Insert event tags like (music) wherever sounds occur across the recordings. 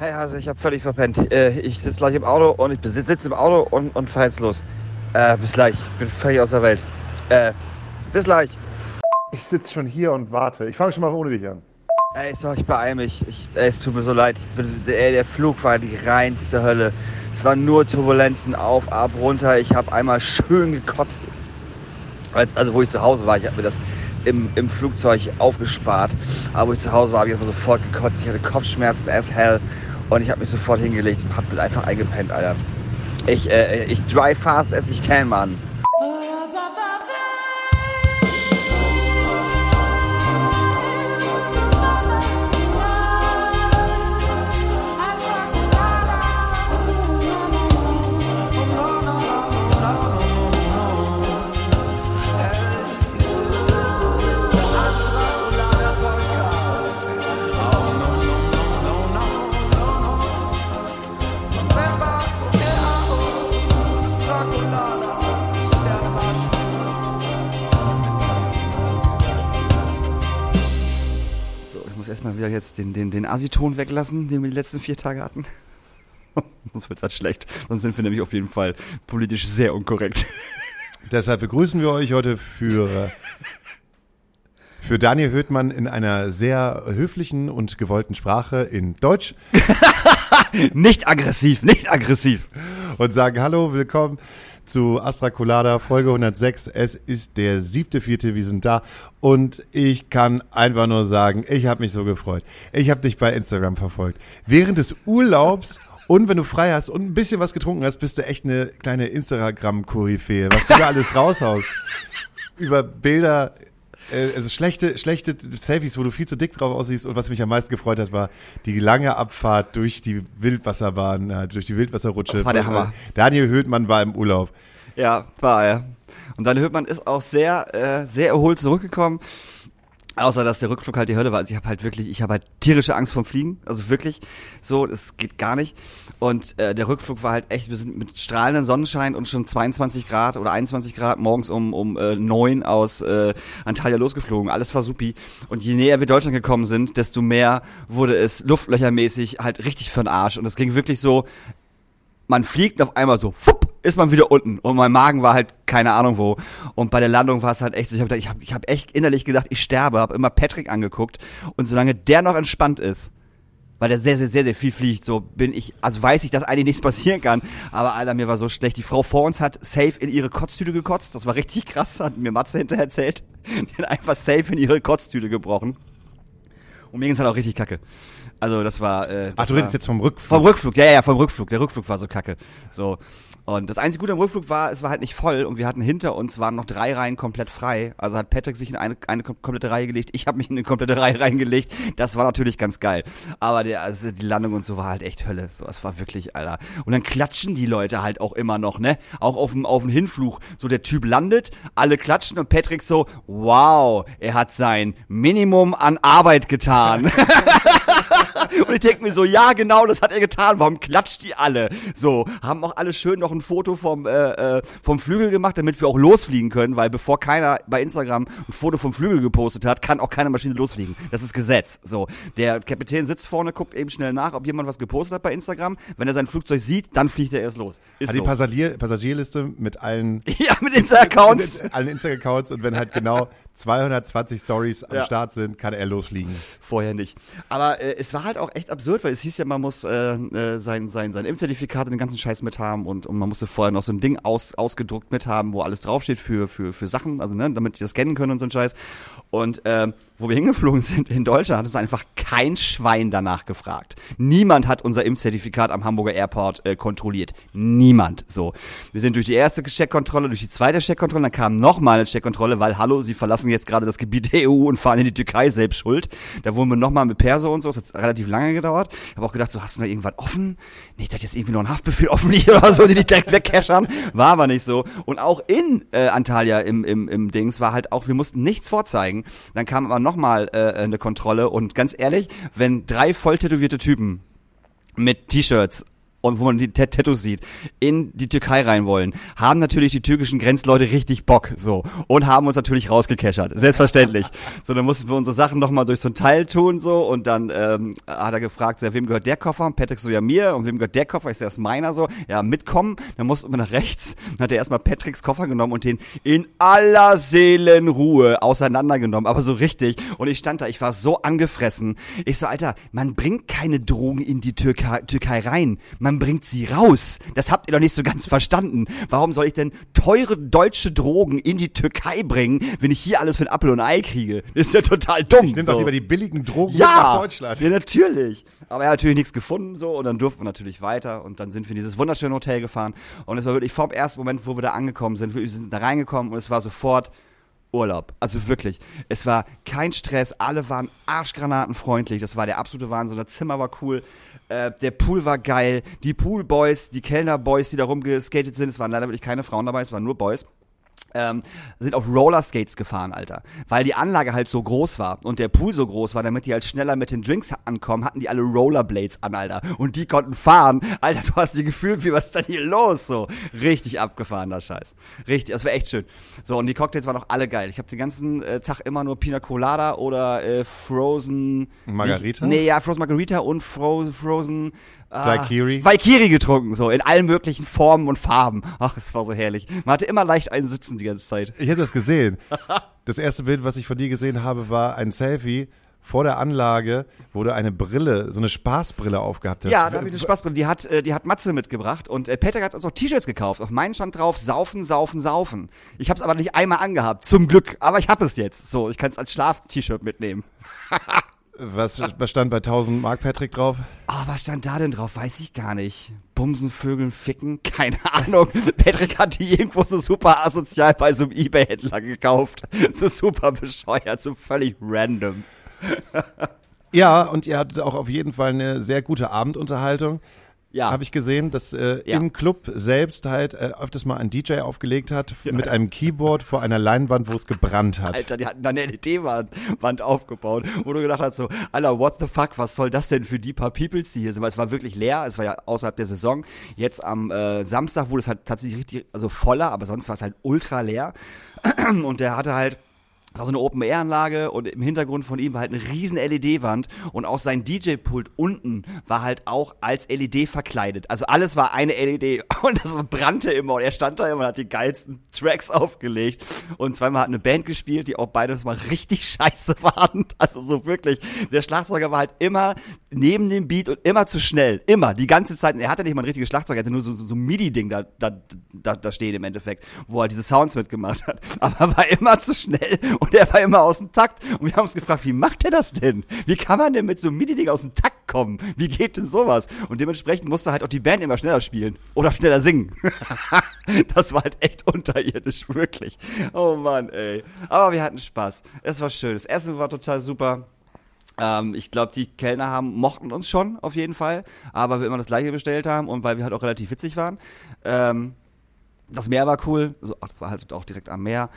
Hey, also ich habe völlig verpennt. Äh, ich sitze gleich im Auto und ich sitze im Auto und, und fahr jetzt los. Äh, bis gleich. Ich bin völlig aus der Welt. Äh, bis gleich. Ich sitze schon hier und warte. Ich fange schon mal ohne dich an. Ey, so, ich beeil mich. Ich, ey, es tut mir so leid. Bin, ey, der Flug war die reinste Hölle. Es waren nur Turbulenzen auf, ab, runter. Ich habe einmal schön gekotzt. Also, wo ich zu Hause war, ich habe mir das im, im Flugzeug aufgespart. Aber wo ich zu Hause war, habe ich erstmal sofort gekotzt. Ich hatte Kopfschmerzen as hell. Und ich habe mich sofort hingelegt und habe einfach eingepennt, Alter. Ich, äh, ich drive fast as ich can, Mann. Jetzt den, den, den Asiton weglassen, den wir die letzten vier Tage hatten. (laughs) Sonst wird das schlecht. Sonst sind wir nämlich auf jeden Fall politisch sehr unkorrekt. (laughs) Deshalb begrüßen wir euch heute für, für Daniel Höhtmann in einer sehr höflichen und gewollten Sprache in Deutsch. (laughs) nicht aggressiv, nicht aggressiv. Und sagen Hallo, willkommen zu Astra Colada, Folge 106. Es ist der siebte, vierte, wir sind da. Und ich kann einfach nur sagen, ich habe mich so gefreut. Ich habe dich bei Instagram verfolgt. Während des Urlaubs und wenn du frei hast und ein bisschen was getrunken hast, bist du echt eine kleine Instagram-Koryphäe, was du da alles raushaust. Über Bilder, äh, also schlechte, schlechte Selfies, wo du viel zu dick drauf aussiehst. Und was mich am meisten gefreut hat, war die lange Abfahrt durch die Wildwasserbahn, äh, durch die Wildwasserrutsche. Das war der Hammer. Daniel Höhtmann war im Urlaub. Ja, war er. Und Daniel Höhtmann ist auch sehr, äh, sehr erholt zurückgekommen. Außer dass der Rückflug halt die Hölle war. Also ich habe halt wirklich, ich habe halt tierische Angst vom Fliegen. Also wirklich, so, das geht gar nicht. Und äh, der Rückflug war halt echt, wir sind mit strahlendem Sonnenschein und schon 22 Grad oder 21 Grad morgens um um äh, 9 aus äh, Antalya losgeflogen. Alles war supi. Und je näher wir Deutschland gekommen sind, desto mehr wurde es luftlöchermäßig halt richtig für den Arsch. Und es ging wirklich so, man fliegt auf einmal so, fupp, ist man wieder unten. Und mein Magen war halt keine Ahnung wo. Und bei der Landung war es halt echt so ich habe ich habe ich hab echt innerlich gedacht ich sterbe habe immer Patrick angeguckt. Und solange der noch entspannt ist weil der sehr sehr sehr sehr viel fliegt so bin ich also weiß ich dass eigentlich nichts passieren kann. Aber Alter mir war so schlecht. Die Frau vor uns hat safe in ihre Kotztüte gekotzt. Das war richtig krass hat mir Matze hinterher erzählt. (laughs) Die hat einfach safe in ihre Kotztüte gebrochen. Und mir ging's halt auch richtig kacke. Also das war. Äh, das Ach, du redest jetzt vom Rückflug. Vom Rückflug, ja, ja, vom Rückflug. Der Rückflug war so kacke. So. Und das einzige Gute am Rückflug war, es war halt nicht voll und wir hatten hinter uns waren noch drei Reihen komplett frei. Also hat Patrick sich in eine, eine komplette Reihe gelegt, ich habe mich in eine komplette Reihe reingelegt. Das war natürlich ganz geil. Aber der, also die Landung und so war halt echt Hölle. So, es war wirklich, Alter. Und dann klatschen die Leute halt auch immer noch, ne? Auch auf dem, auf dem Hinflug. So der Typ landet, alle klatschen und Patrick so, wow, er hat sein Minimum an Arbeit getan. (laughs) (laughs) (laughs) und ich denke mir so, ja, genau, das hat er getan. Warum klatscht die alle? So, haben auch alle schön noch ein Foto vom, äh, äh, vom Flügel gemacht, damit wir auch losfliegen können, weil bevor keiner bei Instagram ein Foto vom Flügel gepostet hat, kann auch keine Maschine losfliegen. Das ist Gesetz. So, der Kapitän sitzt vorne, guckt eben schnell nach, ob jemand was gepostet hat bei Instagram. Wenn er sein Flugzeug sieht, dann fliegt er erst los. Ist also so. die Passagier Passagierliste mit allen (laughs) ja mit Insta-Accounts, allen Insta-Accounts und wenn halt genau 220 Stories am ja. Start sind, kann er losfliegen. Vorher nicht. Aber äh, es war halt auch echt absurd, weil es hieß ja, man muss äh, äh, sein, sein, sein Impfzertifikat und den ganzen Scheiß mit haben und, und man musste vorher noch so ein Ding aus, ausgedruckt mit haben, wo alles draufsteht für, für, für Sachen, also ne, damit die das kennen können und so ein Scheiß. Und äh, wo wir hingeflogen (laughs) sind in Deutschland, hat uns einfach kein Schwein danach gefragt. Niemand hat unser Impfzertifikat am Hamburger Airport äh, kontrolliert. Niemand. So. Wir sind durch die erste Checkkontrolle, durch die zweite Checkkontrolle, dann kam nochmal eine Checkkontrolle, weil, hallo, sie verlassen jetzt gerade das Gebiet der EU und fahren in die Türkei selbst schuld. Da wurden wir nochmal mit Perso und so, das hat relativ lange gedauert. Ich habe auch gedacht, so, hast du da irgendwas offen? Nicht, dass jetzt irgendwie noch ein Haftbefehl offen liegt oder so, die dich direkt wegcashern. War aber nicht so. Und auch in äh, Antalya im, im, im Dings war halt auch, wir mussten nichts vorzeigen. Dann kam aber nochmal äh, eine Kontrolle und ganz ehrlich, wenn drei voll tätowierte Typen mit T-Shirts und wo man die Tat- Tattoos sieht, in die Türkei rein wollen, haben natürlich die türkischen Grenzleute richtig Bock, so. Und haben uns natürlich rausgekeschert. Selbstverständlich. (laughs) so, dann mussten wir unsere Sachen nochmal durch so ein Teil tun, so. Und dann, ähm, hat er gefragt, so, ja, wem gehört der Koffer? Und Patrick so, ja, mir. Und wem gehört der Koffer? Ich so, das ist meiner, so. Ja, mitkommen. Dann mussten wir nach rechts. Dann hat er erstmal Patricks Koffer genommen und den in aller Seelenruhe auseinandergenommen. Aber so richtig. Und ich stand da, ich war so angefressen. Ich so, Alter, man bringt keine Drogen in die Türkei, Türkei rein. Man bringt sie raus. Das habt ihr doch nicht so ganz verstanden. Warum soll ich denn teure deutsche Drogen in die Türkei bringen, wenn ich hier alles für ein Apfel und ein Ei kriege? Das ist ja total dumm. Ich nehme so. doch lieber die billigen Drogen ja, nach Deutschland. Ja, natürlich. Aber er hat natürlich nichts gefunden so und dann durften wir natürlich weiter und dann sind wir in dieses wunderschöne Hotel gefahren und es war wirklich vom ersten Moment, wo wir da angekommen sind, wir sind da reingekommen und es war sofort Urlaub. Also wirklich. Es war kein Stress, alle waren arschgranatenfreundlich, das war der absolute Wahnsinn. Das Zimmer war cool, äh, der Pool war geil, die Poolboys, die Kellnerboys, die da rumgeskatet sind, es waren leider wirklich keine Frauen dabei, es waren nur Boys ähm, sind auf Rollerskates gefahren, Alter. Weil die Anlage halt so groß war und der Pool so groß war, damit die halt schneller mit den Drinks ankommen, hatten die alle Rollerblades an, Alter. Und die konnten fahren. Alter, du hast die gefühlt, wie was ist denn hier los? So, richtig abgefahrener Scheiß. Richtig, das war echt schön. So, und die Cocktails waren auch alle geil. Ich habe den ganzen äh, Tag immer nur Pina Colada oder äh, Frozen... Margarita? Nee, ja, Frozen Margarita und Fro Frozen... Ah, Daiquiri? Valkyrie getrunken, so, in allen möglichen Formen und Farben. Ach, es war so herrlich. Man hatte immer leicht einen Sitzen die ganze Zeit. Ich hätte das gesehen. Das erste Bild, was ich von dir gesehen habe, war ein Selfie vor der Anlage, wo du eine Brille, so eine Spaßbrille aufgehabt hast. Ja, da habe ich eine Spaßbrille. Die hat, äh, die hat Matze mitgebracht und äh, Patrick hat uns auch T-Shirts gekauft. Auf meinen stand drauf, saufen, saufen, saufen. Ich habe es aber nicht einmal angehabt, zum Glück. Aber ich habe es jetzt. So, ich kann es als Schlaf-T-Shirt mitnehmen. (laughs) Was, was stand bei 1000 Mark Patrick drauf? Ah, was stand da denn drauf? Weiß ich gar nicht. Bumsen, Vögeln, Ficken? Keine (laughs) Ahnung. Patrick hat die irgendwo so super asozial bei so einem Ebay-Händler gekauft. So super bescheuert, so völlig random. Ja, und ihr hattet auch auf jeden Fall eine sehr gute Abendunterhaltung. Ja. Habe ich gesehen, dass äh, Ja. im Club selbst halt äh, öfters mal ein DJ aufgelegt hat mit einem Keyboard vor einer Leinwand, wo es gebrannt hat. Alter, die hatten da eine LED-Wand Wand aufgebaut, wo du gedacht hast so, Alter, what the fuck, was soll das denn für die paar Peoples, die hier sind? Weil es war wirklich leer, es war ja außerhalb der Saison. Jetzt am äh, Samstag wurde es halt tatsächlich richtig, also voller, aber sonst war es halt ultra leer. (clears throat) Und der hatte halt war so eine Open-Air-Anlage und im Hintergrund von ihm war halt eine riesen LED-Wand und auch sein DJ-Pult unten war halt auch als LED verkleidet. Also alles war eine LED (laughs) und das brannte immer und er stand da immer und hat die geilsten Tracks aufgelegt und zweimal hat eine Band gespielt, die auch beides mal (laughs) richtig scheiße waren. Also so wirklich, der Schlagzeuger war halt immer neben dem Beat und immer zu schnell. Immer, die ganze Zeit. Er hatte nicht mal ein richtiges Schlagzeug, er hatte nur so, so, so ein MIDI-Ding da, da, da, da stehen im Endeffekt, wo er diese Sounds mitgemacht hat. (laughs) Aber er war immer zu schnell und er war immer aus dem Takt. Und wir haben uns gefragt, wie macht er das denn? Wie kann man denn mit so einem MIDI-Ding aus dem Takt kommen? Wie geht denn sowas? Und dementsprechend musste halt auch die Band immer schneller spielen oder schneller singen. (laughs) das war halt echt unterirdisch, wirklich. Oh Mann, ey. Aber wir hatten Spaß. Es war schön. Das Essen war total super. Ähm, ich glaube, die Kellner haben, mochten uns schon auf jeden Fall, aber wir immer das gleiche bestellt haben und weil wir halt auch relativ witzig waren. Ähm, das Meer war cool, so, ach, das war halt auch direkt am Meer.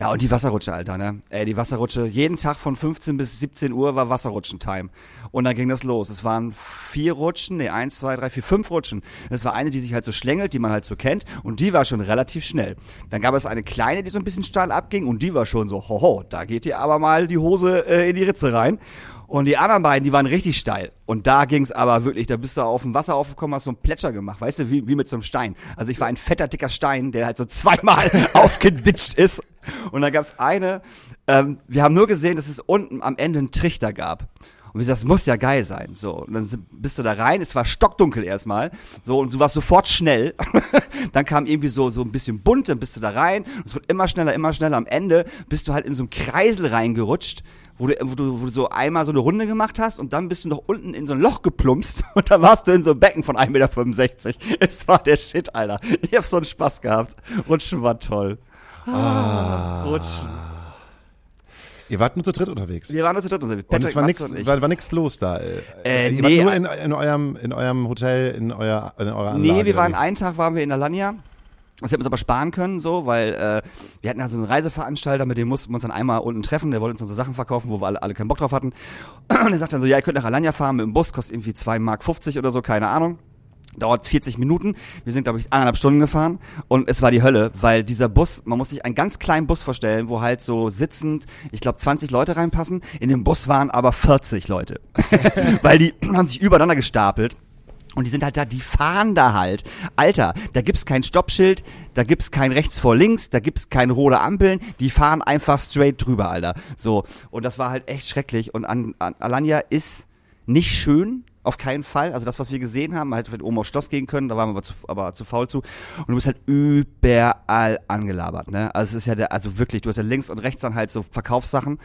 Ja, und die Wasserrutsche, Alter, ne? Ey, die Wasserrutsche, jeden Tag von 15 bis 17 Uhr war Wasserrutschen-Time. Und dann ging das los. Es waren vier Rutschen, nee, eins, zwei, drei, vier, fünf Rutschen. Es war eine, die sich halt so schlängelt, die man halt so kennt, und die war schon relativ schnell. Dann gab es eine kleine, die so ein bisschen steil abging, und die war schon so, hoho, da geht dir aber mal die Hose äh, in die Ritze rein. Und die anderen beiden, die waren richtig steil. Und da ging's aber wirklich, da bist du auf dem Wasser aufgekommen, hast so einen Plätscher gemacht, weißt du, wie, wie mit so einem Stein. Also ich war ein fetter, dicker Stein, der halt so zweimal (laughs) aufgeditscht ist. Und dann gab's eine, ähm, wir haben nur gesehen, dass es unten am Ende einen Trichter gab. Und wir sagten, das muss ja geil sein. So, und dann bist du da rein, es war stockdunkel erstmal. So, und du warst sofort schnell. (laughs) dann kam irgendwie so, so ein bisschen bunt, dann bist du da rein. Und es wird immer schneller, immer schneller. Am Ende bist du halt in so einen Kreisel reingerutscht, wo du, wo du, wo du so einmal so eine Runde gemacht hast und dann bist du noch unten in so ein Loch geplumpst (laughs) und dann warst du in so einem Becken von 1,65 Meter. Es war der Shit, Alter. Ich hab so einen Spaß gehabt. Rutschen war toll. Ah, Rutschen. Ihr wart nur zu dritt unterwegs. Wir waren nur zu dritt unterwegs. und es war nichts war, war nix los da. Äh, Äh, ihr nee, wart nur in, in, eurem, in eurem Hotel, in, euer, in eurer Anlage. Nee, wir waren einen Tag waren wir in Alanya. Das hätten wir uns aber sparen können, so, weil äh, wir hatten ja so einen Reiseveranstalter, mit dem mussten wir uns dann einmal unten treffen, der wollte uns unsere Sachen verkaufen, wo wir alle, alle keinen Bock drauf hatten. (clears throat) Und er sagt dann so, ja, ihr könnt nach Alanya fahren mit dem Bus, kostet irgendwie 2 Mark 50 oder so, keine Ahnung. Dauert 40 Minuten. Wir sind, glaube ich, eineinhalb Stunden gefahren und es war die Hölle, weil dieser Bus, man muss sich einen ganz kleinen Bus vorstellen, wo halt so sitzend, ich glaube, 20 Leute reinpassen. In dem Bus waren aber 40 Leute. (laughs) weil die (clears throat) haben sich übereinander gestapelt. Und die sind halt da, die fahren da halt. Alter, da gibt's kein Stoppschild, da gibt's kein rechts vor links, da gibt's keine rote Ampeln, die fahren einfach straight drüber, Alter. So. Und das war halt echt schrecklich. Und an, an Alanya ist nicht schön, auf keinen Fall. Also das, was wir gesehen haben, halt wir oben aufs Schloss gehen können, da waren wir aber zu, aber zu faul zu. Und du bist halt überall angelabert, ne? Also es ist ja der, also wirklich, du hast ja links und rechts dann halt so Verkaufssachen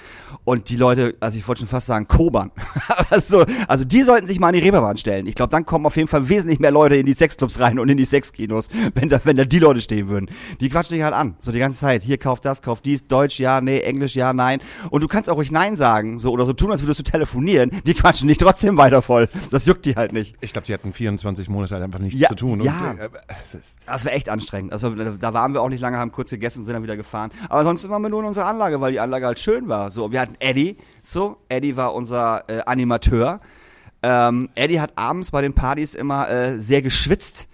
und die Leute, also ich wollte schon fast sagen, Kobern. (laughs) also, also die sollten sich mal an die Reeperbahn stellen. Ich glaube, dann kommen auf jeden Fall wesentlich mehr Leute in die Sexclubs rein und in die Sexkinos, (laughs) wenn da, wenn da die Leute stehen würden. Die quatschen dich halt an, so die ganze Zeit. Hier, kauf das, kauf dies, Deutsch, ja, nee, Englisch, ja, nein. Und du kannst auch ruhig Nein sagen, so, oder so tun, als würdest du telefonieren. Die quatschen dich trotzdem weiter voll. Das juckt die halt nicht. Ich glaube, die hatten 24 Monate halt einfach nichts Ja, zu tun. ja. Und, äh, ist, Das war echt anstrengend. Also da waren wir auch nicht lange, haben kurz gegessen und sind dann wieder gefahren. Aber sonst waren wir nur in unserer Anlage, weil die Anlage halt schön war. So, wir hatten Eddie. So, Eddie war unser äh, Animateur. Ähm, Eddie hat abends bei den Partys immer äh, sehr geschwitzt.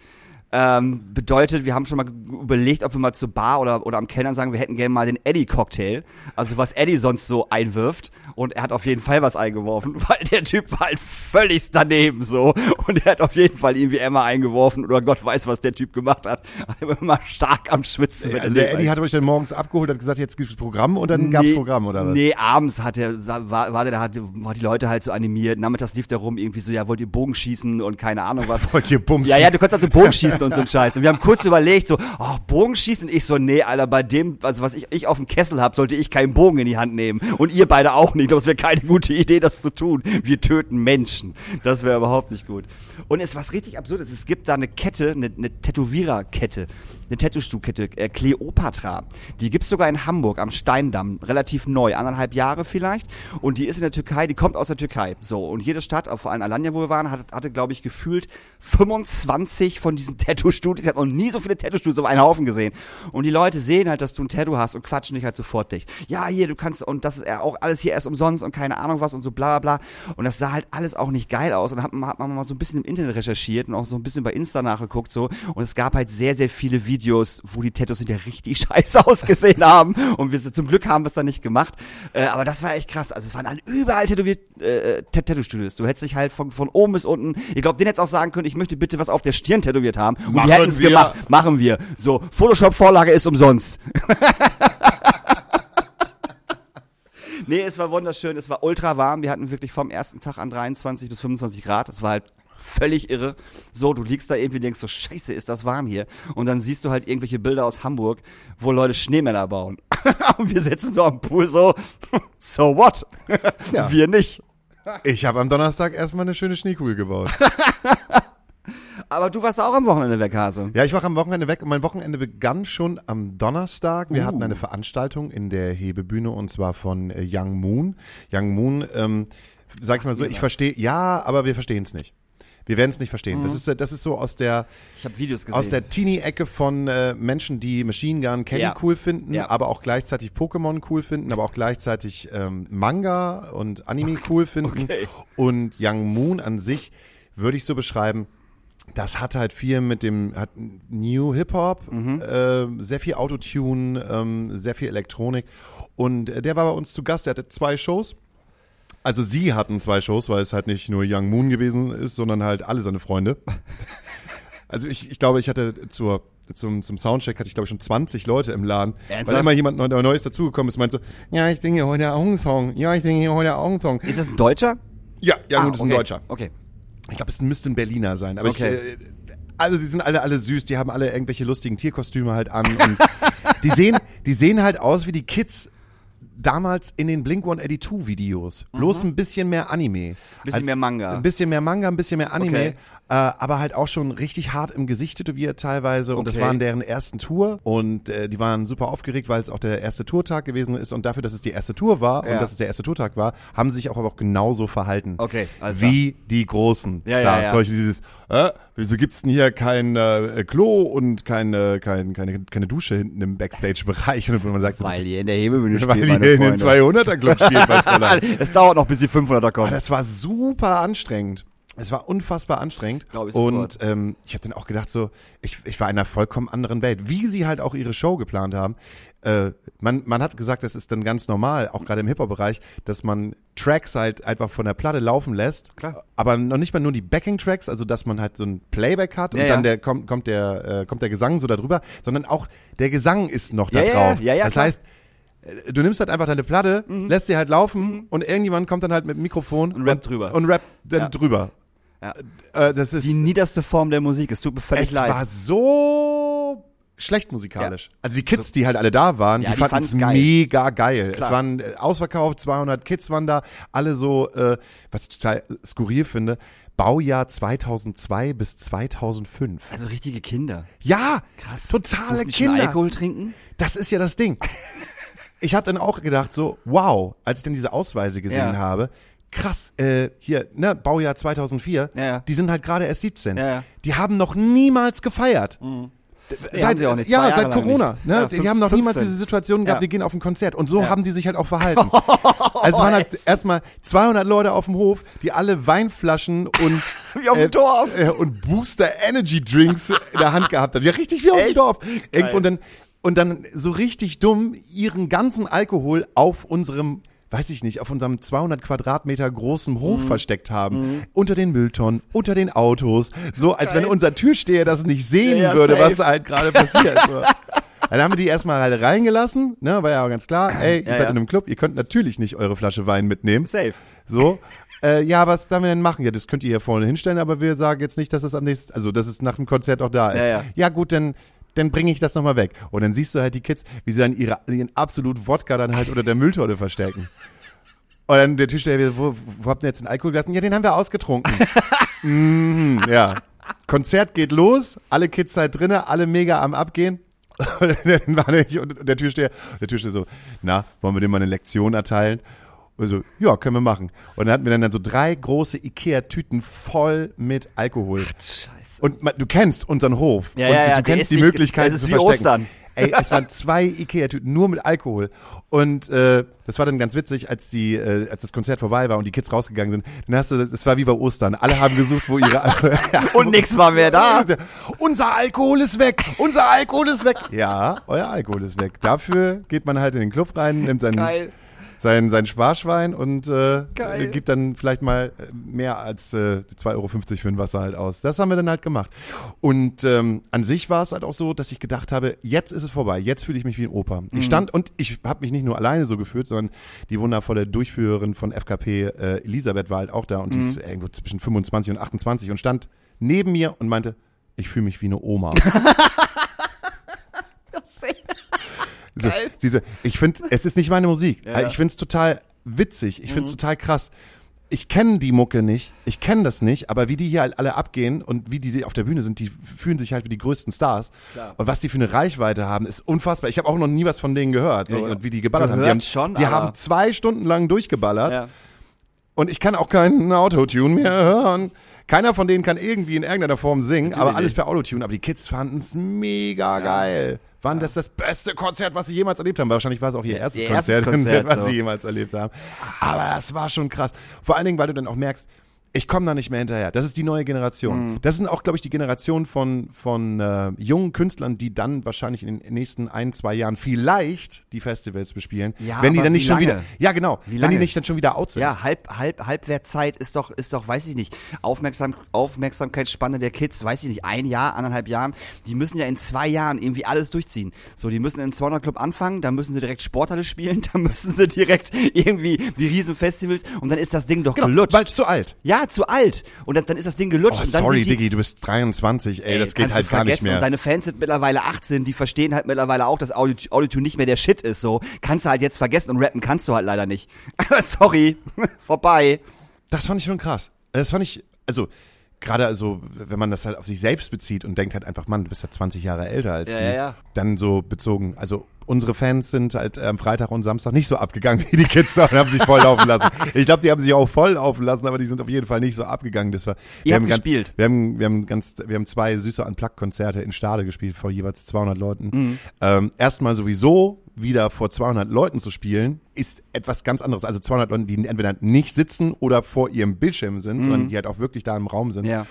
Ähm, bedeutet, wir haben schon mal überlegt, ob wir mal zur Bar oder, oder am Kellnern sagen, wir hätten gerne mal den Eddie-Cocktail. Also was Eddie sonst so einwirft. Und er hat auf jeden Fall was eingeworfen, (laughs) weil der Typ war halt völlig daneben so. Und er hat auf jeden Fall irgendwie Emma eingeworfen oder Gott weiß, was der Typ gemacht hat. (laughs) Er immer stark am Schwitzen. wenn also er der Eddie hat euch dann morgens abgeholt, hat gesagt, jetzt gibt's Programm und dann gab's Nee, Programm oder was? Nee, abends hat er, war, war der, hat, war die Leute halt so animiert. Nachmittags lief der rum irgendwie so, ja, wollt ihr Bogen schießen und keine Ahnung was. (laughs) Wollt ihr bumsen? Ja, ja, du konntest also Bogenschießen und so ein Scheiß. Und wir haben kurz überlegt, so, oh, Bogenschießen. Und ich so, nee, Alter, bei dem, also was ich, ich auf dem Kessel hab, sollte ich keinen Bogen in die Hand nehmen. Und ihr beide auch nicht. Ich glaube, es wäre keine gute Idee, das zu tun. Wir töten Menschen. Das wäre überhaupt nicht gut. Und es was richtig absurd ist, es gibt da eine Kette, eine, eine Tätowiererkette, eine Tattoo-Kette, äh, Cleopatra. Die gibt's sogar in Hamburg am Steindamm, relativ neu, anderthalb Jahre vielleicht. Und die ist in der Türkei, die kommt aus der Türkei. So, und jede Stadt, vor allem Alanya, wo wir waren, hatte, hatte glaube ich, gefühlt 25 von diesen (laughs) Tattoo-Studios. Ich habe noch nie so viele Tattoo-Studios auf einen Haufen gesehen. Und die Leute sehen halt, dass du ein Tattoo hast und quatschen dich halt sofort dicht. Ja, hier, du kannst, und das ist ja auch alles hier erst umsonst und keine Ahnung was und so bla bla bla. Und das sah halt alles auch nicht geil aus. Und hat hat man mal so ein bisschen im Internet recherchiert und auch so ein bisschen bei Insta nachgeguckt so. Und es gab halt sehr, sehr viele Videos, wo die Tattoos hinterher richtig (laughs) scheiße ausgesehen haben. Und wir zum Glück haben wir es dann nicht gemacht. Äh, aber das war echt krass. Also es waren alle überall tätowiert äh, Tat- Tattoo-Studios. Du hättest dich halt von, von oben bis unten, ich glaube, den hättest auch sagen können, ich möchte bitte was auf der Stirn tätowiert haben. Und Machen die hätten es gemacht. Machen wir. So, Photoshop-Vorlage ist umsonst. (laughs) nee, es war wunderschön. Es war ultra warm. Wir hatten wirklich vom ersten Tag an 23 bis 25 Grad. Es war halt völlig irre. So, du liegst da irgendwie denkst so, scheiße, ist das warm hier. Und dann siehst du halt irgendwelche Bilder aus Hamburg, wo Leute Schneemänner bauen. (laughs) Und wir sitzen so am Pool so, (laughs) so what? (laughs) Ja. Wir nicht. Ich habe am Donnerstag erstmal eine schöne Schneekugel gebaut. Aber du warst auch am Wochenende weg, Hase. Ja, ich war am Wochenende weg und mein Wochenende begann schon am Donnerstag. Wir Uh. hatten eine Veranstaltung in der Hebebühne und zwar von äh, Young Moon. Young Moon, ähm, sag ich mal so, ich verstehe, ja, aber wir verstehen es nicht. Wir werden es nicht verstehen. Das, ist, das ist so aus der, Ich Videos gesehen. aus der Teenie-Ecke von äh, Menschen, die Machine Gun Kelly Ja. cool finden, Ja. aber auch gleichzeitig Pokémon cool finden, aber auch gleichzeitig ähm, Manga und Anime cool finden. Okay. Und Young Moon an sich würde ich so beschreiben, das hat halt viel mit dem hat New Hip Hop, Mhm. äh, sehr viel Autotune, ähm, sehr viel Elektronik. Und äh, der war bei uns zu Gast. Der hatte zwei Shows. Also sie hatten zwei Shows, weil es halt nicht nur Young Moon gewesen ist, sondern halt alle seine Freunde. (laughs) Also ich, ich glaube, ich hatte zur zum, zum Soundcheck hatte ich glaube ich schon 20 Leute im Laden, Ernsthaft? weil immer jemand Neu- Neues dazugekommen ist, meint so, ja, ich singe heute auch einen Song, ja, ich singe heute auch einen Song. ist das ein Deutscher? Ja, Young Moon ist Ah, okay. ein Deutscher. Okay. Ich glaube, es müsste ein Berliner sein. Aber Okay. ich, äh, also die sind alle alle süß, die haben alle irgendwelche lustigen Tierkostüme halt an und (laughs) die sehen die sehen halt aus wie die Kids damals in den Blink 182 Videos. Bloß ein bisschen mehr Anime. Mhm. Bisschen mehr Manga. Ein bisschen mehr Manga, ein bisschen mehr Anime. Okay. Äh, aber halt auch schon richtig hart im Gesicht tätowiert teilweise. Und das Okay. waren deren ersten Tour. Und äh, die waren super aufgeregt, weil es auch der erste Tourtag gewesen ist. Und dafür, dass es die erste Tour war Ja. und dass es der erste Tourtag war, haben sie sich auch aber auch genauso verhalten. Okay, klar. Wie die großen Ja, Stars. ja. Solche dieses, äh, wieso gibt's denn hier kein äh, Klo und keine, kein, keine, keine Dusche hinten im Backstage-Bereich? (laughs) Und man sagt so, Weil ihr in der Hebebühne (laughs) spielt, meine hier in den Freunde. 200er-Club spielt, mein Fräulein. (laughs) es dauert noch, bis die 500er Aber kommen. das war super anstrengend. Es war unfassbar anstrengend. Glaub ich und ähm, ich habe dann auch gedacht, so, ich, ich war in einer vollkommen anderen Welt. Wie sie halt auch ihre Show geplant haben. Äh, man, man hat gesagt, das ist dann ganz normal, auch gerade im Hip-Hop-Bereich, dass man Tracks halt einfach von der Platte laufen lässt. Klar. Aber noch nicht mal nur die Backing-Tracks, also dass man halt so ein Playback hat und Ja, dann ja. der kommt, kommt der äh, kommt der Gesang so da drüber, sondern auch der Gesang ist noch da Ja, ja, drauf. ja, ja, das klar. heißt, du nimmst halt einfach deine Platte, lässt sie halt laufen und irgendjemand kommt dann halt mit dem Mikrofon Und rappt drüber. Und rappt dann Ja. drüber. Ja. Äh, das ist Die niederste Form der Musik. Es tut mir völlig es leid. war so schlecht musikalisch. Also die Kids, die halt alle da waren, Ja, die, die fanden es mega geil. Klar. Es waren äh, ausverkauft, 200 Kids waren da, alle so, äh, was ich total skurril finde, Baujahr 2002 bis 2005. also richtige Kinder. Ja, Krass. totale Kinder. Alkohol trinken? Das ist ja das Ding. (laughs) Ich habe dann auch gedacht so, wow, als ich dann diese Ausweise gesehen Ja. habe, krass, äh, hier, ne, Baujahr 2004, Ja, die sind halt gerade erst 17. Ja. Die haben noch niemals gefeiert. Nee, sie auch nicht. Ja, Jahre seit Corona. Ne? Ja, die haben noch niemals 15. diese Situation gehabt, Ja. wir gehen auf ein Konzert. Und so Ja. haben die sich halt auch verhalten. (laughs) also es waren halt erstmal 200 Leute auf dem Hof, die alle Weinflaschen und (laughs) Wie auf dem Dorf. Äh, und Booster Energy Drinks in der Hand gehabt haben. Ja, richtig wie auf dem? Dorf. Irgendwo und dann, und dann so richtig dumm ihren ganzen Alkohol auf unserem weiß ich nicht, auf unserem 200 Quadratmeter großen Mhm. Hof versteckt haben. Unter den Mülltonnen, unter den Autos. So, als wenn unser Türsteher das nicht sehen Ja, ja, würde, safe. was da halt gerade passiert. So. (laughs) Dann haben wir die erstmal halt reingelassen, ne, war ja auch ganz klar, ey, ihr Ja, seid in einem Club, ihr könnt natürlich nicht eure Flasche Wein mitnehmen. Safe. So. Äh, ja, was sollen wir denn machen? Ja, das könnt ihr hier vorne hinstellen, aber wir sagen jetzt nicht, dass es am nächsten, also dass es nach dem Konzert auch da ist. Ja, ja. gut, dann, dann bringe ich das nochmal weg. Und dann siehst du halt die Kids, wie sie dann ihre, ihren absolut Wodka dann halt unter der Mülltonne verstecken. Und dann der Tischler wo, wo habt ihr jetzt den Alkohol gelassen? Ja, den haben wir ausgetrunken. (laughs) mhm, ja. Konzert geht los, alle Kids halt drinne, alle mega am Abgehen. (laughs) Und dann war ich und der Türsteher, der Türsteher so, na, wollen wir dem mal eine Lektion erteilen? Und so, ja, können wir machen. Und dann hatten wir dann so drei große Ikea-Tüten voll mit Alkohol. Scheiße. Und man, du kennst unseren Hof. Ja, und ja, du kennst die nicht- Möglichkeiten zu wie verstecken. Ostern. Ey, es waren zwei Ikea-Tüten nur mit Alkohol. Und äh, das war dann ganz witzig, als die, äh, als das Konzert vorbei war und die Kids rausgegangen sind. Dann hast du, das war wie bei Ostern. Alle haben gesucht, wo ihre (laughs) (laughs) Und nix war mehr da. Unser Alkohol ist weg! Unser Alkohol ist weg! Ja, euer Alkohol ist weg. Dafür geht man halt in den Club rein, nimmt seinen, Geil. Sein, sein Sparschwein und äh, Geil. gibt dann vielleicht mal äh, mehr als äh, 2,50 Euro für ein Wasser halt aus. Das haben wir dann halt gemacht. Und ähm, an sich war es halt auch so, dass ich gedacht habe, jetzt ist es vorbei, jetzt fühle ich mich wie ein Opa. Mhm. Ich stand und ich habe mich nicht nur alleine so gefühlt, sondern die wundervolle Durchführerin von FKP, äh, Elisabeth, war halt auch da und die ist Mhm. irgendwo zwischen 25 und 28 und stand neben mir und meinte, ich fühle mich wie eine Oma. (laughs) (laughs) So, so, ich finde, es ist nicht meine Musik. Ja. Mhm. Ich finde es total witzig. Ich finde es total krass. Ich kenne die Mucke nicht, ich kenne das nicht, aber wie die hier halt alle abgehen und wie die auf der Bühne sind, die fühlen sich halt wie die größten Stars. Klar. Und was die für eine Reichweite haben, ist unfassbar. Ich habe auch noch nie was von denen gehört, so, Ja, ja. und wie die geballert haben. Die, haben, schon, die haben zwei Stunden lang durchgeballert Ja. und ich kann auch keinen Autotune mehr hören. Keiner von denen kann irgendwie in irgendeiner Form singen, Natürlich aber alles per Autotune. Aber die Kids fanden es mega geil. Waren das das beste Konzert, was sie jemals erlebt haben? Wahrscheinlich war es auch ihr erstes, ihr erstes Konzert, (laughs) Konzert, was so. sie jemals erlebt haben. Aber das war schon krass. Vor allen Dingen, weil du dann auch merkst, ich komme da nicht mehr hinterher. Das ist die neue Generation. Mhm. Das sind auch, glaube ich, die Generation von, von äh, jungen Künstlern, die dann wahrscheinlich in den nächsten ein, zwei Jahren vielleicht die Festivals bespielen. Ja, wenn die dann nicht schon lange? wieder. Ja, genau. Wie Wenn lange? die nicht dann schon wieder out sind. Ja, halb, halb, Halbwertzeit ist doch, ist doch, weiß ich nicht, Aufmerksam, Aufmerksamkeitsspanne der Kids, weiß ich nicht, ein Jahr, anderthalb Jahren, die müssen ja in zwei Jahren irgendwie alles durchziehen. So, die müssen in 200 Club anfangen, dann müssen sie direkt Sporthalle spielen, (laughs) dann müssen sie direkt irgendwie die Riesenfestivals und dann ist das Ding doch gelutscht. Weil zu alt. ja, zu alt. Und dann, dann ist das Ding gelutscht. Oh, und dann sorry, die, Diggi, du bist 23, ey, das geht halt gar nicht mehr. Und deine Fans sind mittlerweile 18, die verstehen halt mittlerweile auch, dass Audio- nicht mehr der Shit ist. So kannst du halt jetzt vergessen und rappen kannst du halt leider nicht. (laughs) Sorry, (laughs) vorbei. Das fand ich schon krass. Das fand ich, also, gerade also, wenn man das halt auf sich selbst bezieht und denkt halt einfach, Mann, du bist ja 20 Jahre älter als Ja, die. ja, ja. Dann so bezogen, also unsere Fans sind halt am Freitag und Samstag nicht so abgegangen wie die Kids da und haben sich voll laufen lassen. (laughs) Ich glaube, die haben sich auch voll laufen lassen, aber die sind auf jeden Fall nicht so abgegangen. Das war, wir Ihr habt haben ganz, gespielt. Wir haben, wir haben ganz, wir haben zwei süße Unplugged-Konzerte in Stade gespielt vor jeweils 200 Leuten. Mhm. Ähm, erstmal sowieso wieder vor 200 Leuten zu spielen, ist etwas ganz anderes. Also 200 Leute, die entweder nicht sitzen oder vor ihrem Bildschirm sind, sondern die halt auch wirklich da im Raum sind. Ja.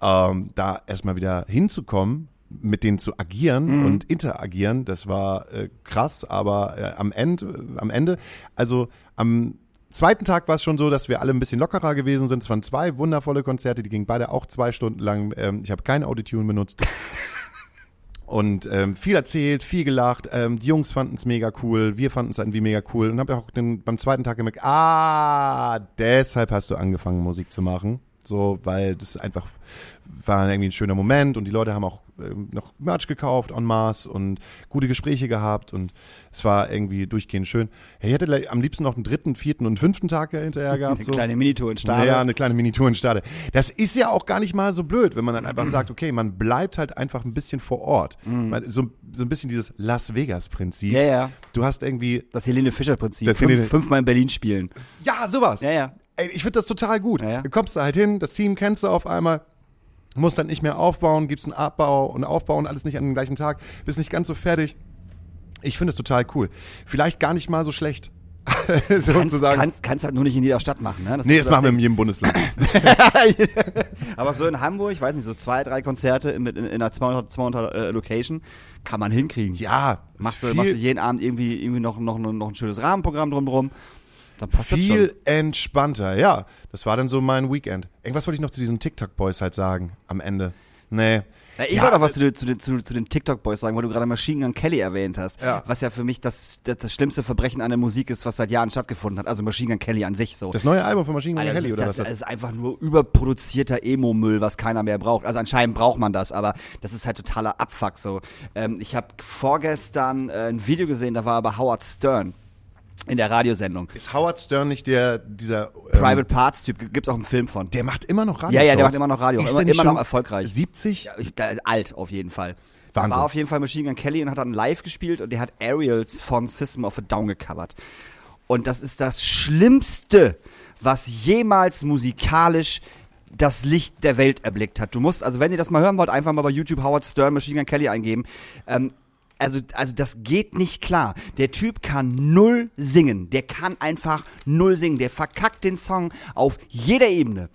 Ähm, da erstmal wieder hinzukommen, mit denen zu agieren und interagieren, das war äh, krass, aber äh, am Ende, am Ende, also am zweiten Tag war es schon so, dass wir alle ein bisschen lockerer gewesen sind. Es waren zwei wundervolle Konzerte, die gingen beide auch zwei Stunden lang. Ähm, ich habe keine Autotune benutzt. (laughs) Und ähm, viel erzählt, viel gelacht. Ähm, die Jungs fanden es mega cool, wir fanden es irgendwie mega cool. Und habe auch den, beim zweiten Tag gemerkt, ah, deshalb hast du angefangen, Musik zu machen. So, weil das einfach war irgendwie ein schöner Moment und die Leute haben auch noch Merch gekauft en masse und gute Gespräche gehabt und es war irgendwie durchgehend schön. Ich hätte am liebsten noch einen dritten, vierten und fünften Tag hinterher (laughs) gehabt. Eine so. kleine Minitour in Stade. Naja, eine kleine Minitour in Stade. Das ist ja auch gar nicht mal so blöd, wenn man dann einfach (clears throat) sagt, okay, man bleibt halt einfach ein bisschen vor Ort. Man- So, so ein bisschen dieses Las Vegas-Prinzip. Mhm. Ja, ja. Du hast irgendwie, Das Helene Fischer-Prinzip. Fünf, fünfmal in Berlin spielen. ja, sowas. Ja, ja. Ey, ich finde das total gut. Ja, ja. Du kommst da halt hin, das Team kennst du auf einmal, musst dann nicht mehr aufbauen, gibst einen Abbau und Aufbau und alles nicht an dem gleichen Tag, bist nicht ganz so fertig. Ich finde es total cool. Vielleicht gar nicht mal so schlecht. (laughs) Kannst, sozusagen. kannst, kannst halt nur nicht in jeder Stadt machen. Ne? nee, ist das machen wir in jedem Bundesland. (laughs) (laughs) Aber so in Hamburg, weiß nicht, so zwei, drei Konzerte in, in, in einer 200, 200 äh, Location kann man hinkriegen. ja, Machst du, machst du jeden Abend irgendwie, irgendwie noch, noch, noch ein schönes Rahmenprogramm drumherum. Dann passt das viel entspannter. Ja, das war dann so mein Weekend. Irgendwas wollte ich noch zu diesen TikTok-Boys halt sagen am Ende. Nee. Ja, ich Ja, wollte auch was zu, den- zu, zu, zu den TikTok-Boys sagen, weil du gerade Machine Gun Kelly erwähnt hast. Ja. Was ja für mich das, das, das schlimmste Verbrechen an der Musik ist, was seit Jahren stattgefunden hat. Also Machine Gun Kelly an sich so. Das neue Album von Machine Gun Alter, Kelly das, oder ist, was das, das? ist einfach nur überproduzierter Emo-Müll, was keiner mehr braucht. Also anscheinend braucht man das, aber das ist halt totaler Abfuck so. Ähm, ich habe vorgestern äh, ein Video gesehen, da war aber Howard Stern in der Radiosendung. Ist Howard Stern nicht der, dieser, ähm, Private Parts Typ, gibt's auch einen Film von. der macht immer noch Radio. Ja, ja, der macht immer noch Radio, Ist immer- der immer noch erfolgreich. 70? Ja, ich, alt auf jeden Fall. Wahnsinn. War auf jeden Fall Machine Gun Kelly und hat dann live gespielt und der hat Aerials von System of a Down gecovert. Und das ist das Schlimmste, was jemals musikalisch das Licht der Welt erblickt hat. Du musst, also wenn ihr das mal hören wollt, einfach mal bei YouTube Howard Stern Machine Gun Kelly eingeben. Ähm, also, also das geht nicht klar. Der Typ kann null singen. Der kann einfach null singen. Der verkackt den Song auf jeder Ebene.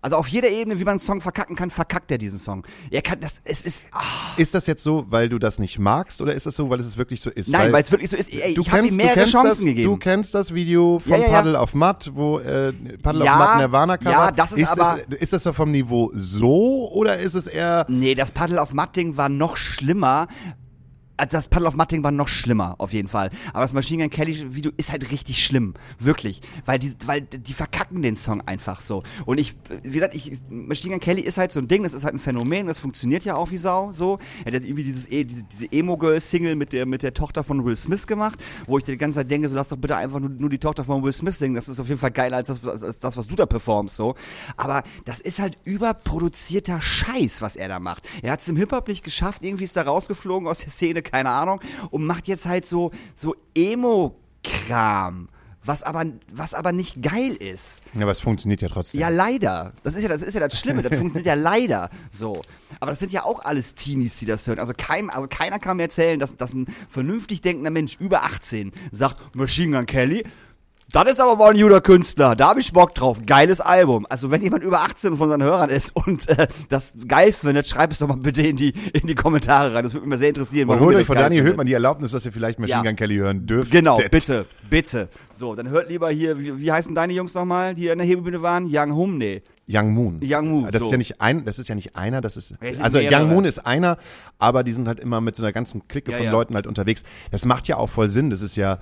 Also auf jeder Ebene, wie man einen Song verkacken kann, verkackt er diesen Song. Er kann das, es ist, ah, Ist das jetzt so, weil du das nicht magst oder ist das so, weil es wirklich so ist? nein, weil es wirklich so ist. Ey, du ich habe ihm kennst, mehrere Chancen das, gegeben. Du kennst das Video von Ja, ja, ja. Paddle auf Matt, wo äh, Paddle auf Matt Nirvana cover. ja, das ist aber- Das, ist das da vom Niveau so oder ist es eher Nee, das Paddle auf Matting war noch schlimmer. Also Das Paddle auf Matting war noch schlimmer, auf jeden Fall. Aber das Machine Gun Kelly Video ist halt richtig schlimm. Wirklich. Weil die, weil die verkacken den Song einfach so. Und ich, wie gesagt, ich, Machine Gun Kelly ist halt so ein Ding, das ist halt ein Phänomen, das funktioniert ja auch wie Sau, so. Er hat irgendwie dieses, E- diese, diese Emo-Girl-Single mit der, mit der Tochter von Will Smith gemacht, wo ich dir die ganze Zeit denke, so lass doch bitte einfach nur, nur die Tochter von Will Smith singen. Das ist auf jeden Fall geiler als das, als das, was du da performst, so. Aber das ist halt überproduzierter Scheiß, was er da macht. Er hat es im Hip-Hop nicht geschafft, irgendwie ist da rausgeflogen aus der Szene, keine Ahnung, und macht jetzt halt so, so Emo-Kram. Was aber, was aber nicht geil ist. Ja, aber es funktioniert ja trotzdem. Ja, leider. Das ist ja das, ist ja das Schlimme. Das funktioniert ja leider so. Aber das sind ja auch alles Teenies, die das hören. Also, kein, also keiner kann mir erzählen, dass, dass ein vernünftig denkender Mensch über 18 sagt, Machine Gun Kelly, das ist aber mal ein guter Künstler. Da habe ich Bock drauf. Geiles Album. Also wenn jemand über 18 von unseren Hörern ist und äh, das geil findet, schreib es doch mal bitte in die, in die Kommentare rein. Das würde mich mal sehr interessieren. Und holt euch von Daniel. Höhtmann die Erlaubnis, dass ihr vielleicht Machine Ja. Gun Kelly hören dürft. Genau, bitte, bitte. So, dann hört lieber hier, wie, wie heißen deine Jungs nochmal, die in der Hebebühne waren? Young Hum, nee. Young Moon. Young Moon, Das so. ist ja nicht ein, das ist ja nicht einer, das ist, Ja, also mehrere. Young Moon ist einer, aber die sind halt immer mit so einer ganzen Clique Ja, von. Leuten halt unterwegs. Das macht ja auch voll Sinn. Das ist ja,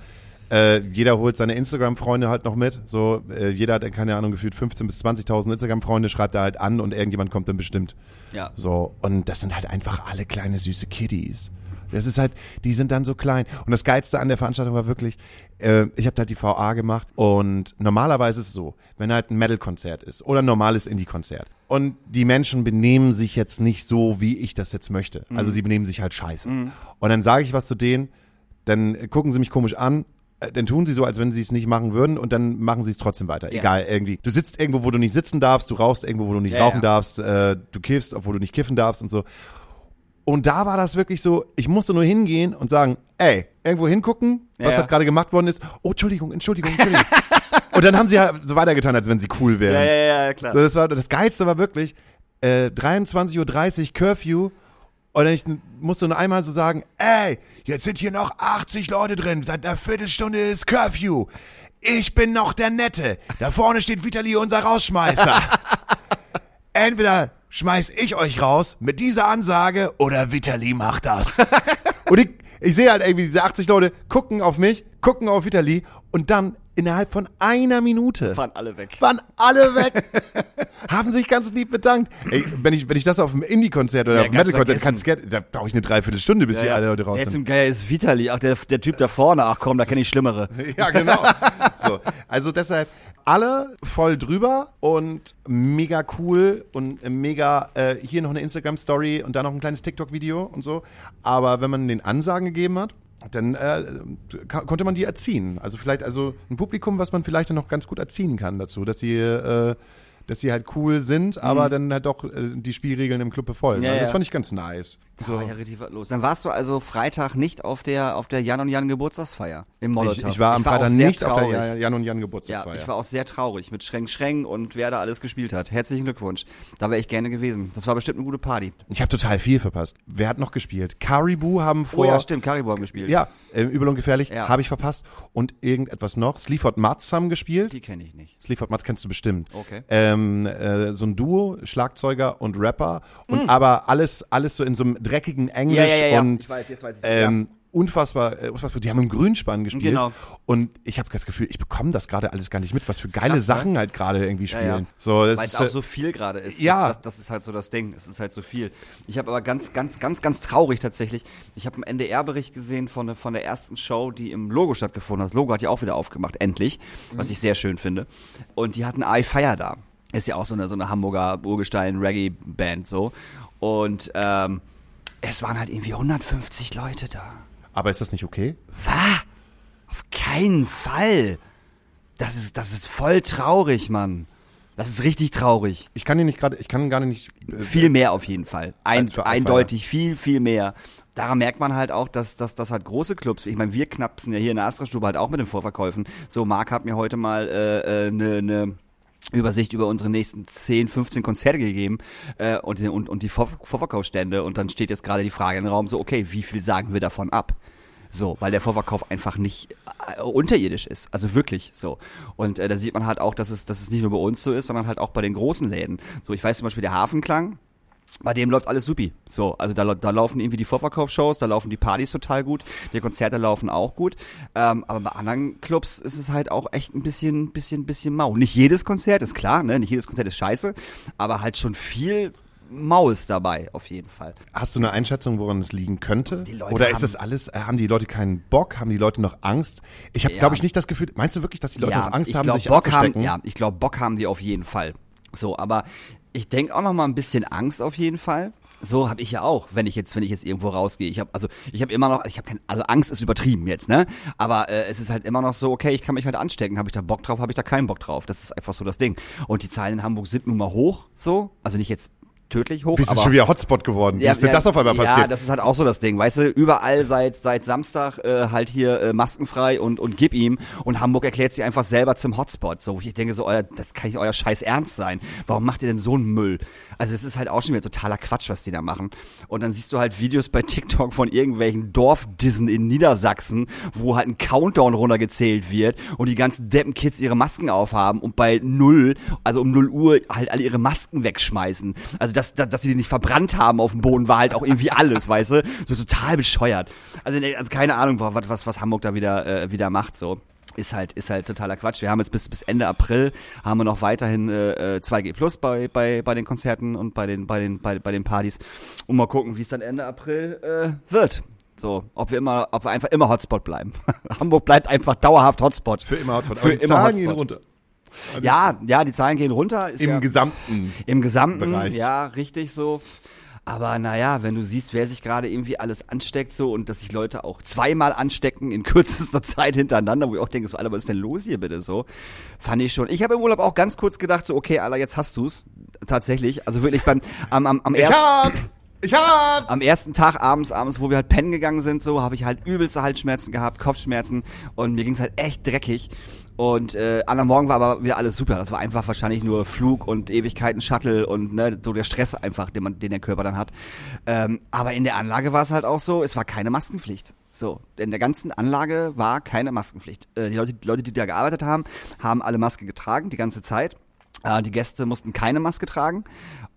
äh, jeder holt seine Instagram-Freunde halt noch mit. So, äh, jeder hat, keine Ahnung, gefühlt 15.000 bis 20.000 Instagram-Freunde, schreibt er halt an und irgendjemand kommt dann bestimmt. Ja. So, und das sind halt einfach alle kleine süße Kiddies. Das ist halt, die sind dann so klein. Und das Geilste an der Veranstaltung war wirklich, äh, ich habe halt die VA gemacht und normalerweise ist es so, wenn halt ein Metal-Konzert ist oder ein normales Indie-Konzert und die Menschen benehmen sich jetzt nicht so, wie ich das jetzt möchte. Also sie benehmen sich halt scheiße. Und dann sage ich was zu denen, dann gucken sie mich komisch an, dann tun sie so, als wenn sie es nicht machen würden und dann machen sie es trotzdem weiter. Ja. Egal, irgendwie. Du sitzt irgendwo, wo du nicht sitzen darfst, du rauchst irgendwo, wo du nicht Ja, rauchen ja. darfst, äh, du kiffst, obwohl du nicht kiffen darfst und so. Und da war das wirklich so, ich musste nur hingehen und sagen, ey, irgendwo hingucken, was Ja. halt gerade gemacht worden ist. Oh, Entschuldigung, Entschuldigung, Entschuldigung. (laughs) und dann haben sie halt so weitergetan, als wenn sie cool wären. Ja, ja, ja, klar. So, das, war, das Geilste war wirklich, äh, 23.30 Uhr, Curfew. Und dann ich musste nur einmal so sagen, ey, jetzt sind hier noch 80 Leute drin, seit einer Viertelstunde ist Curfew. Ich bin noch der Nette. Da vorne steht Vitali, unser Rausschmeißer. (laughs) Entweder schmeiß ich euch raus mit dieser Ansage oder Vitali macht das. (laughs) und ich, ich sehe halt irgendwie diese 80 Leute gucken auf mich, gucken auf Vitali und dann innerhalb von einer Minute Waren alle weg. waren alle weg. (laughs) haben sich ganz lieb bedankt. Ey, wenn ich, wenn ich das auf einem Indie-Konzert oder Ja, auf einem ganz Metal-Konzert kann, vergessen. da brauche ich eine Dreiviertelstunde, bis die alle Leute raus Jetzt sind. im Geier ist Vitali, ach, der, der Typ da vorne, ach komm, da kenne ich Schlimmere. (laughs) Ja, genau. so, also deshalb alle voll drüber und mega cool und mega äh, hier noch eine Instagram-Story und da noch ein kleines TikTok-Video und so. Aber wenn man den Ansagen gegeben hat, dann äh, konnte man die erziehen. Also vielleicht also ein Publikum, was man vielleicht dann noch ganz gut erziehen kann dazu, dass sie äh, dass sie halt cool sind, aber dann halt doch äh, die Spielregeln im Club befolgen. Mhm. Ja, also das ja. fand ich ganz nice. So. So. War ja richtig was los. Dann warst du also Freitag nicht auf der, auf der Jan und Jan Geburtstagsfeier im Molotow. Ich, ich war am auch Freitag sehr nicht auf traurig. der Jan und Jan Ja, Geburtstagsfeier. ich war auch sehr traurig mit Schreng Schreng und wer da alles gespielt hat. Herzlichen Glückwunsch. Da wäre ich gerne gewesen. Das war bestimmt eine gute Party. Ich habe total viel verpasst. Wer hat noch gespielt? Caribou haben vor. Oh ja, stimmt, Caribou haben gespielt. Ja, äh, übel und gefährlich. Ja. Habe ich verpasst. Und irgendetwas noch. Sleaford Mats haben gespielt. Die kenne ich nicht. Sleaford Mats kennst du bestimmt. Okay. Ähm, äh, so ein Duo, Schlagzeuger und Rapper. Und aber alles, alles so in so einem dreckigen Englisch. Ja, ja, ja, und Ich weiß, weiß ich. ähm, unfassbar, äh, unfassbar. Die haben im Grünspann gespielt. Genau. Und ich habe das Gefühl, ich bekomme das gerade alles gar nicht mit, was für geile krass, ne? Sachen halt gerade irgendwie spielen. Ja, ja. So, Weil es auch äh, so viel gerade ist. Ja. Das, das, das ist halt so das Ding. Es ist halt so viel. Ich habe aber ganz, ganz, ganz, ganz traurig tatsächlich. Ich habe einen NDR-Bericht gesehen von, der- von der ersten Show, die im Logo stattgefunden hat. Das Logo hat ja auch wieder aufgemacht, endlich. Was ich sehr schön finde. Und die hatten I Fire da. Ist ja auch so eine, so eine Hamburger Urgestein-Reggae-Band so. Und ähm, es waren halt irgendwie 150 Leute da. aber ist das nicht okay? Was? Auf keinen Fall. Das ist, das ist voll traurig, Mann. Das ist richtig traurig. Ich kann dir nicht gerade, ich kann gar nicht. äh, Viel mehr auf jeden Fall. Ein, eindeutig viel, viel mehr. Daran merkt man halt auch, dass, dass, dass halt große Clubs, ich meine, wir knapsen ja hier in der Astra-Stube halt auch mit den Vorverkäufen. So, Marc hat mir heute mal äh, äh, ne, ne Übersicht über unsere nächsten 10, 15 Konzerte gegeben äh, und, und, und die Vor Vorverkaufsstände. Und dann steht jetzt gerade die Frage im Raum so, okay, wie viel sagen wir davon ab? So, weil der Vorverkauf einfach nicht äh, unterirdisch ist. Also wirklich so. Und äh, da sieht man halt auch, dass es, dass es nicht nur bei uns so ist, sondern halt auch bei den großen Läden. So, ich weiß zum Beispiel der Hafenklang, bei dem läuft alles supi. So, also da, da laufen irgendwie die Vorverkaufsshows, da laufen die Partys total gut, die Konzerte laufen auch gut. Ähm, aber bei anderen Clubs ist es halt auch echt ein bisschen, bisschen, bisschen mau. Nicht jedes Konzert ist klar, ne? Nicht jedes Konzert ist scheiße, aber halt schon viel mau ist dabei, auf jeden Fall. Hast du eine Einschätzung, woran es liegen könnte? Oder ist das alles, äh, haben die Leute keinen Bock? Haben die Leute noch Angst? Ich habe, Ja. glaube ich, nicht das Gefühl, meinst du wirklich, dass die Leute noch Angst haben, glaub, sich Bock haben? Ja, ich glaube, Bock haben die auf jeden Fall. So, aber ich denke auch noch mal ein bisschen Angst auf jeden Fall. So habe ich ja auch, wenn ich jetzt, wenn ich jetzt irgendwo rausgehe. Ich habe also, ich habe immer noch, ich habe kein, also Angst ist übertrieben jetzt, ne? Aber äh, es ist halt immer noch so, okay, ich kann mich halt anstecken. Habe ich da Bock drauf? Habe ich da keinen Bock drauf? Das ist einfach so das Ding. Und die Zahlen in Hamburg sind nun mal hoch, so, also nicht jetzt tödlich hoch, Wie ist aber das schon wieder Hotspot geworden? Wie ist denn das auf einmal ja, passiert? das ist halt auch so das Ding, weißt du, überall seit seit Samstag äh, halt hier äh, maskenfrei und und gib ihm und Hamburg erklärt sich einfach selber zum Hotspot. So, ich denke so, euer, das kann nicht euer Scheiß ernst sein. Warum macht ihr denn so einen Müll? Also es ist halt auch schon wieder totaler Quatsch, was die da machen. Und dann siehst du halt Videos bei TikTok von irgendwelchen Dorfdissen in Niedersachsen, wo halt ein Countdown runtergezählt wird und die ganzen Deppenkids ihre Masken aufhaben und bei null, also um null Uhr halt alle ihre Masken wegschmeißen. Also dass, dass, dass sie die nicht verbrannt haben auf dem Boden war halt auch irgendwie alles, (laughs) weißt du? So total bescheuert. Also, also keine Ahnung, was, was, was Hamburg da wieder, äh, wieder macht, so. Ist halt, ist halt totaler Quatsch. Wir haben jetzt bis, bis Ende April haben wir noch weiterhin äh, äh, 2G Plus bei, bei, bei den Konzerten und bei den, bei den, bei, bei den Partys. Und mal gucken, wie es dann Ende April äh, wird. So, ob wir immer, ob wir einfach immer Hotspot bleiben. (laughs) Hamburg bleibt einfach dauerhaft Hotspot. Für immer Hotspot. Für Aber die immer Zahlen Hotspot. gehen runter. Also Ja, ja, die Zahlen gehen runter. Im ja, gesamten. im Gesamten, Bereich. ja, richtig so. Aber naja, wenn du siehst, wer sich gerade irgendwie alles ansteckt so und dass sich Leute auch zweimal anstecken in (laughs) kürzester Zeit hintereinander, wo ich auch denke, so, Alter, was ist denn los hier bitte so? Fand ich schon. Ich habe im Urlaub auch ganz kurz gedacht, so, okay, Alter, jetzt hast du's. Tatsächlich. Also wirklich beim, am, am, am Ich ersten. hab's! Ich hab's! am ersten Tag abends, abends, wo wir halt pennen gegangen sind, so, habe ich halt übelste Halsschmerzen gehabt, Kopfschmerzen und mir ging's halt echt dreckig. Und äh, an am Morgen war aber wieder alles super. Das war einfach wahrscheinlich nur Flug und Ewigkeiten Shuttle und ne, so der Stress einfach, den man, den der Körper dann hat. Ähm, aber in der Anlage war es halt auch so, es war keine Maskenpflicht. So, in der ganzen Anlage war keine Maskenpflicht. Äh, die, Leute, die Leute, die da gearbeitet haben, haben alle Maske getragen die ganze Zeit. Äh, die Gäste mussten keine Maske tragen.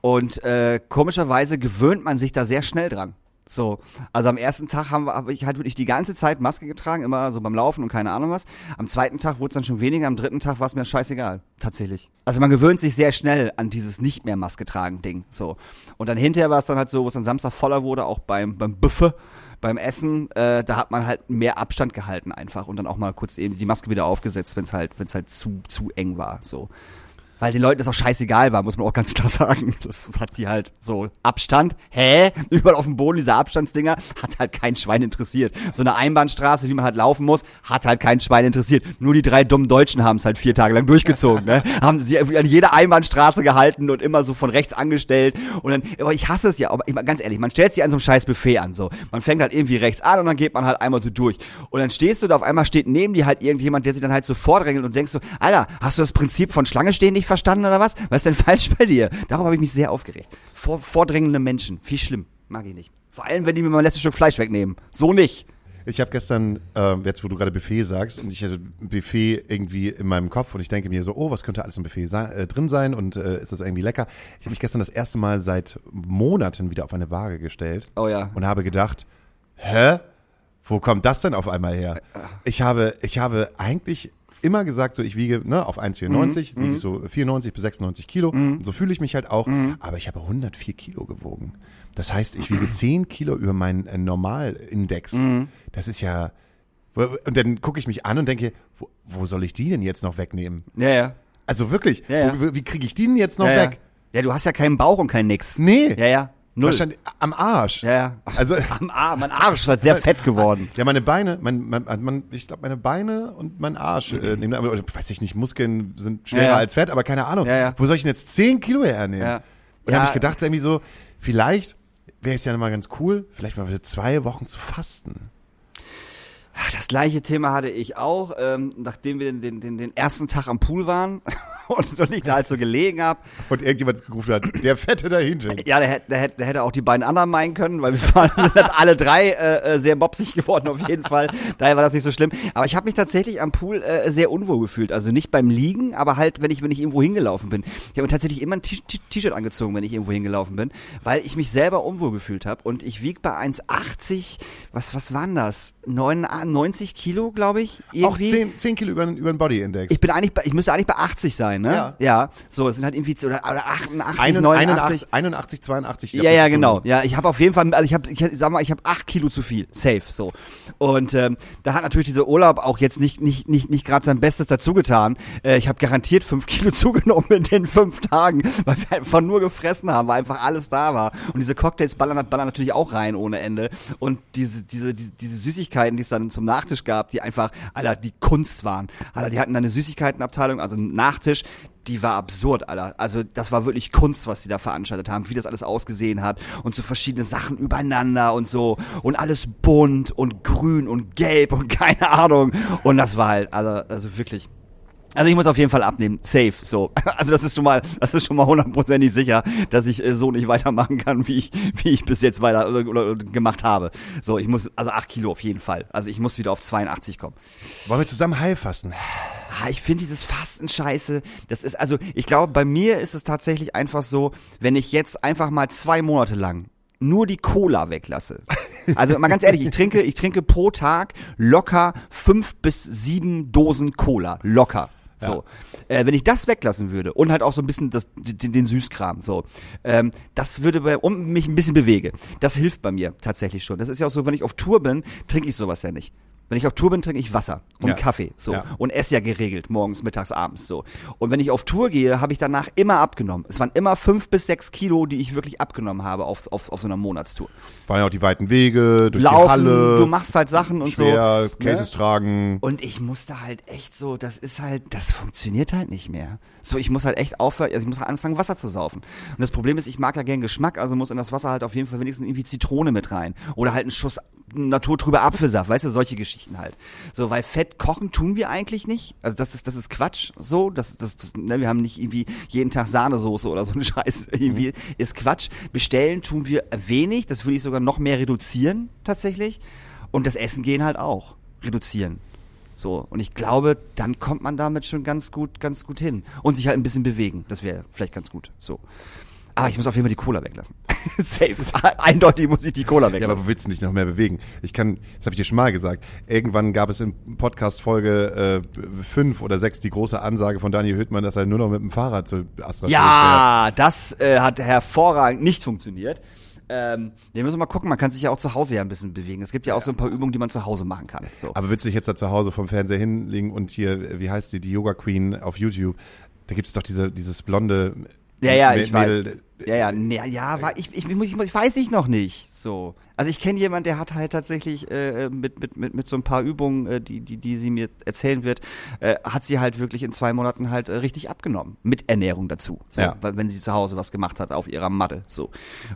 Und äh, komischerweise gewöhnt man sich da sehr schnell dran. So, also am ersten Tag haben wir, habe ich halt wirklich die ganze Zeit Maske getragen, immer so beim Laufen und keine Ahnung was. Am zweiten Tag wurde es dann schon weniger, am dritten Tag war es mir scheißegal, tatsächlich. Also man gewöhnt sich sehr schnell an dieses nicht mehr Maske tragen Ding, so. Und dann hinterher war es dann halt so, wo es dann Samstag voller wurde, auch beim beim Buffet, beim Essen, äh, da hat man halt mehr Abstand gehalten einfach und dann auch mal kurz eben die Maske wieder aufgesetzt, wenn es halt wenn es halt zu zu eng war, so. Weil den Leuten das auch scheißegal war, muss man auch ganz (laughs) klar sagen. Das hat sie halt so Abstand. Hä? (laughs) Überall auf dem Boden diese Abstandsdinger hat halt kein Schwein interessiert. So eine Einbahnstraße, wie man halt laufen muss, hat halt kein Schwein interessiert. Nur die drei dummen Deutschen haben es halt vier Tage lang durchgezogen. Ne? (laughs) Haben sie an jeder Einbahnstraße gehalten und immer so von rechts angestellt. Und dann, aber ich hasse es ja. Aber ich, ganz ehrlich, man stellt sich an so einem scheiß Buffet an. So, man fängt halt irgendwie rechts an und dann geht man halt einmal so durch. Und dann stehst du da auf einmal steht neben dir halt irgendjemand, der sich dann halt so vordrängelt und denkst so, Alter, hast du das Prinzip von Schlange stehen nicht verstanden oder was? Was ist denn falsch bei dir? Darauf habe ich mich sehr aufgeregt. Vor, vordrängende Menschen, viel schlimm, mag ich nicht. Vor allem, wenn die mir mein letztes Stück Fleisch wegnehmen. So nicht. Ich habe gestern, äh, jetzt wo du gerade Buffet sagst, und ich hatte Buffet irgendwie in meinem Kopf und ich denke mir so, oh, was könnte alles im Buffet sein, äh, drin sein und äh, ist das irgendwie lecker? Ich habe mich gestern das erste Mal seit Monaten wieder auf eine Waage gestellt Oh ja. und habe gedacht, hä? Wo kommt das denn auf einmal her? Ich habe, ich habe eigentlich immer gesagt, so ich wiege ne, auf 1,94, wiege ich so 94 bis 96 Kilo. Und so fühle ich mich halt auch. Aber ich habe 104 Kilo gewogen. Das heißt, ich wiege 10 Kilo über meinen äh, Normalindex. Das ist ja. Und dann gucke ich mich an und denke, wo, wo soll ich die denn jetzt noch wegnehmen? Ja, ja. Also wirklich, Ja, ja. Wo, wie kriege ich die denn jetzt noch ja, weg? Ja. ja, du hast ja keinen Bauch und kein Nix. Nee, Ja, ja. Null. wahrscheinlich am Arsch. Ja, ja. Also (laughs) Am Arm, mein Arsch ist halt sehr fett geworden. Ja, meine Beine, mein, mein, mein, ich glaube, meine Beine und mein Arsch, äh, nehmen, aber, weiß ich nicht, Muskeln sind schwerer Ja, ja. als Fett, aber keine Ahnung. Ja, ja. Wo soll ich denn jetzt 10 Kilo hernehmen? Ja. Und Ja. habe ich gedacht, irgendwie so, vielleicht wäre es ja mal ganz cool, vielleicht mal wieder zwei Wochen zu fasten. Das gleiche Thema hatte ich auch, ähm, nachdem wir den, den, den, ersten Tag am Pool waren (laughs) und, und ich da halt so gelegen habe. Und irgendjemand gerufen hat, der Fette da hinten. Ja, der hätte, der, hätte, der hätte auch die beiden anderen meinen können, weil wir waren (laughs) alle drei äh, äh, sehr mopsig geworden auf jeden Fall. Daher war das nicht so schlimm. Aber ich habe mich tatsächlich am Pool äh, sehr unwohl gefühlt. Also nicht beim Liegen, aber halt, wenn ich, wenn ich irgendwo hingelaufen bin. Ich habe mir tatsächlich immer ein T-Shirt angezogen, wenn ich irgendwo hingelaufen bin, weil ich mich selber unwohl gefühlt habe. Und ich wieg bei 1,80, was, was waren das? 99 Kilo, glaube ich. Auch Irgendwie. 10, 10 Kilo über, den- über den Body-Index. Ich bin eigentlich, bei, ich müsste eigentlich bei 80 sein, ne? Ja. Ja. So, es sind halt irgendwie, oder, oder 88, Einen- 89. 81, 81, 82. ich glaub, Ja, ja, ist so- genau. Ja, ich habe auf jeden Fall, also ich habe, ich sag mal, ich habe acht Kilo zu viel, safe, so. Und ähm, da hat natürlich dieser Urlaub auch jetzt nicht nicht nicht nicht gerade sein Bestes dazu getan. Äh, ich habe garantiert fünf (laughs) Kilo zugenommen in den fünf Tagen, weil wir einfach nur gefressen haben, weil einfach alles da war. Und diese Cocktails ballern, ballern natürlich auch rein ohne Ende. Und diese diese diese, diese Süßigkeiten, die es dann zum Nachtisch gab, die einfach, Alter, die Kunst waren. Alter, die hatten dann eine Süßigkeitenabteilung, also einen Nachtisch die war absurd, Alter. Also das war wirklich Kunst, was die da veranstaltet haben, wie das alles ausgesehen hat und so verschiedene Sachen übereinander und so und alles bunt und grün und gelb und (laughs) keine Ahnung und das war halt, also, also wirklich. Also ich muss auf jeden Fall abnehmen, safe, so. (laughs) Also das ist schon mal, das ist schon mal hundertprozentig sicher, dass ich äh, so nicht weitermachen kann, wie ich, wie ich bis jetzt weiter oder, oder gemacht habe. So, ich muss, also acht Kilo auf jeden Fall. Also ich muss wieder auf 82 kommen. Wollen wir zusammen heilfasten? Ah, ich finde dieses Fasten scheiße. Das ist, also, ich glaube, bei mir ist es tatsächlich einfach so, wenn ich jetzt einfach mal zwei Monate lang nur die Cola weglasse. Also mal ganz ehrlich, ich trinke, ich trinke pro Tag locker fünf bis sieben Dosen Cola. Locker. So. Äh, wenn ich das weglassen würde und halt auch so ein bisschen das, den, den Süßkram, so, ähm, das würde bei, und mich ein bisschen bewege. Das hilft bei mir tatsächlich schon. Das ist ja auch so, wenn ich auf Tour bin, trinke ich sowas ja nicht. Wenn ich auf Tour bin, trinke ich Wasser und Ja. Kaffee, so. Ja. Und esse ja geregelt, morgens, mittags, abends, so. Und wenn ich auf Tour gehe, habe ich danach immer abgenommen. Es waren immer fünf bis sechs Kilo, die ich wirklich abgenommen habe auf, auf, auf so einer Monatstour. Waren ja auch die weiten Wege, durch Laufen, die Halle. du machst halt Sachen und schwer, so. Cases ne? tragen. Und ich musste halt echt so, das ist halt, das funktioniert halt nicht mehr. So, ich muss halt echt aufhören, also ich muss halt anfangen, Wasser zu saufen. Und das Problem ist, ich mag ja gern Geschmack, also muss in das Wasser halt auf jeden Fall wenigstens irgendwie Zitrone mit rein. Oder halt einen Schuss naturtrüber Apfelsaft, weißt du, solche Geschichten halt. So, weil Fett kochen tun wir eigentlich nicht. Also das ist, das ist Quatsch, so, das, das, das ne, wir haben nicht irgendwie jeden Tag Sahnesoße oder so ein (laughs) Scheiß, irgendwie, ist Quatsch. Bestellen tun wir wenig, das würde ich sogar noch mehr reduzieren, tatsächlich. Und das Essen gehen halt auch reduzieren. So, und ich glaube, dann kommt man damit schon ganz gut, ganz gut hin. Und sich halt ein bisschen bewegen. Das wäre vielleicht ganz gut. So. Aber ich muss auf jeden Fall die Cola weglassen. (laughs) Safe. (laughs) Eindeutig muss ich die Cola Ja, weglassen. aber wo willst du dich noch mehr bewegen? Ich kann, das habe ich dir schon mal gesagt, irgendwann gab es in Podcast Folge äh, fünf oder sechs die große Ansage von Daniel Hüttmann, dass er nur noch mit dem Fahrrad zu Astra ja, das äh, hat hervorragend nicht funktioniert. Ähm, wir müssen mal gucken, man kann sich ja auch zu Hause ja ein bisschen bewegen. Es gibt ja auch so ein paar Übungen, die man zu Hause machen kann. So. Aber willst du dich jetzt da zu Hause vom Fernseher hinlegen und hier, wie heißt die, die Yoga Queen auf YouTube, da gibt es doch diese, dieses blonde Ja, ja, ich weiß. Ja, ja, nee, ja, war, ich, ich, muss, ich, muss- ich weiß ich noch nicht. So. Also ich kenne jemanden, der hat halt tatsächlich äh, mit, mit, mit, mit so ein paar Übungen, äh, die, die, die sie mir erzählen wird, äh, hat sie halt wirklich in zwei Monaten halt äh, richtig abgenommen. Mit Ernährung dazu. So, Ja. wenn sie zu Hause was gemacht hat auf ihrer Matte. So.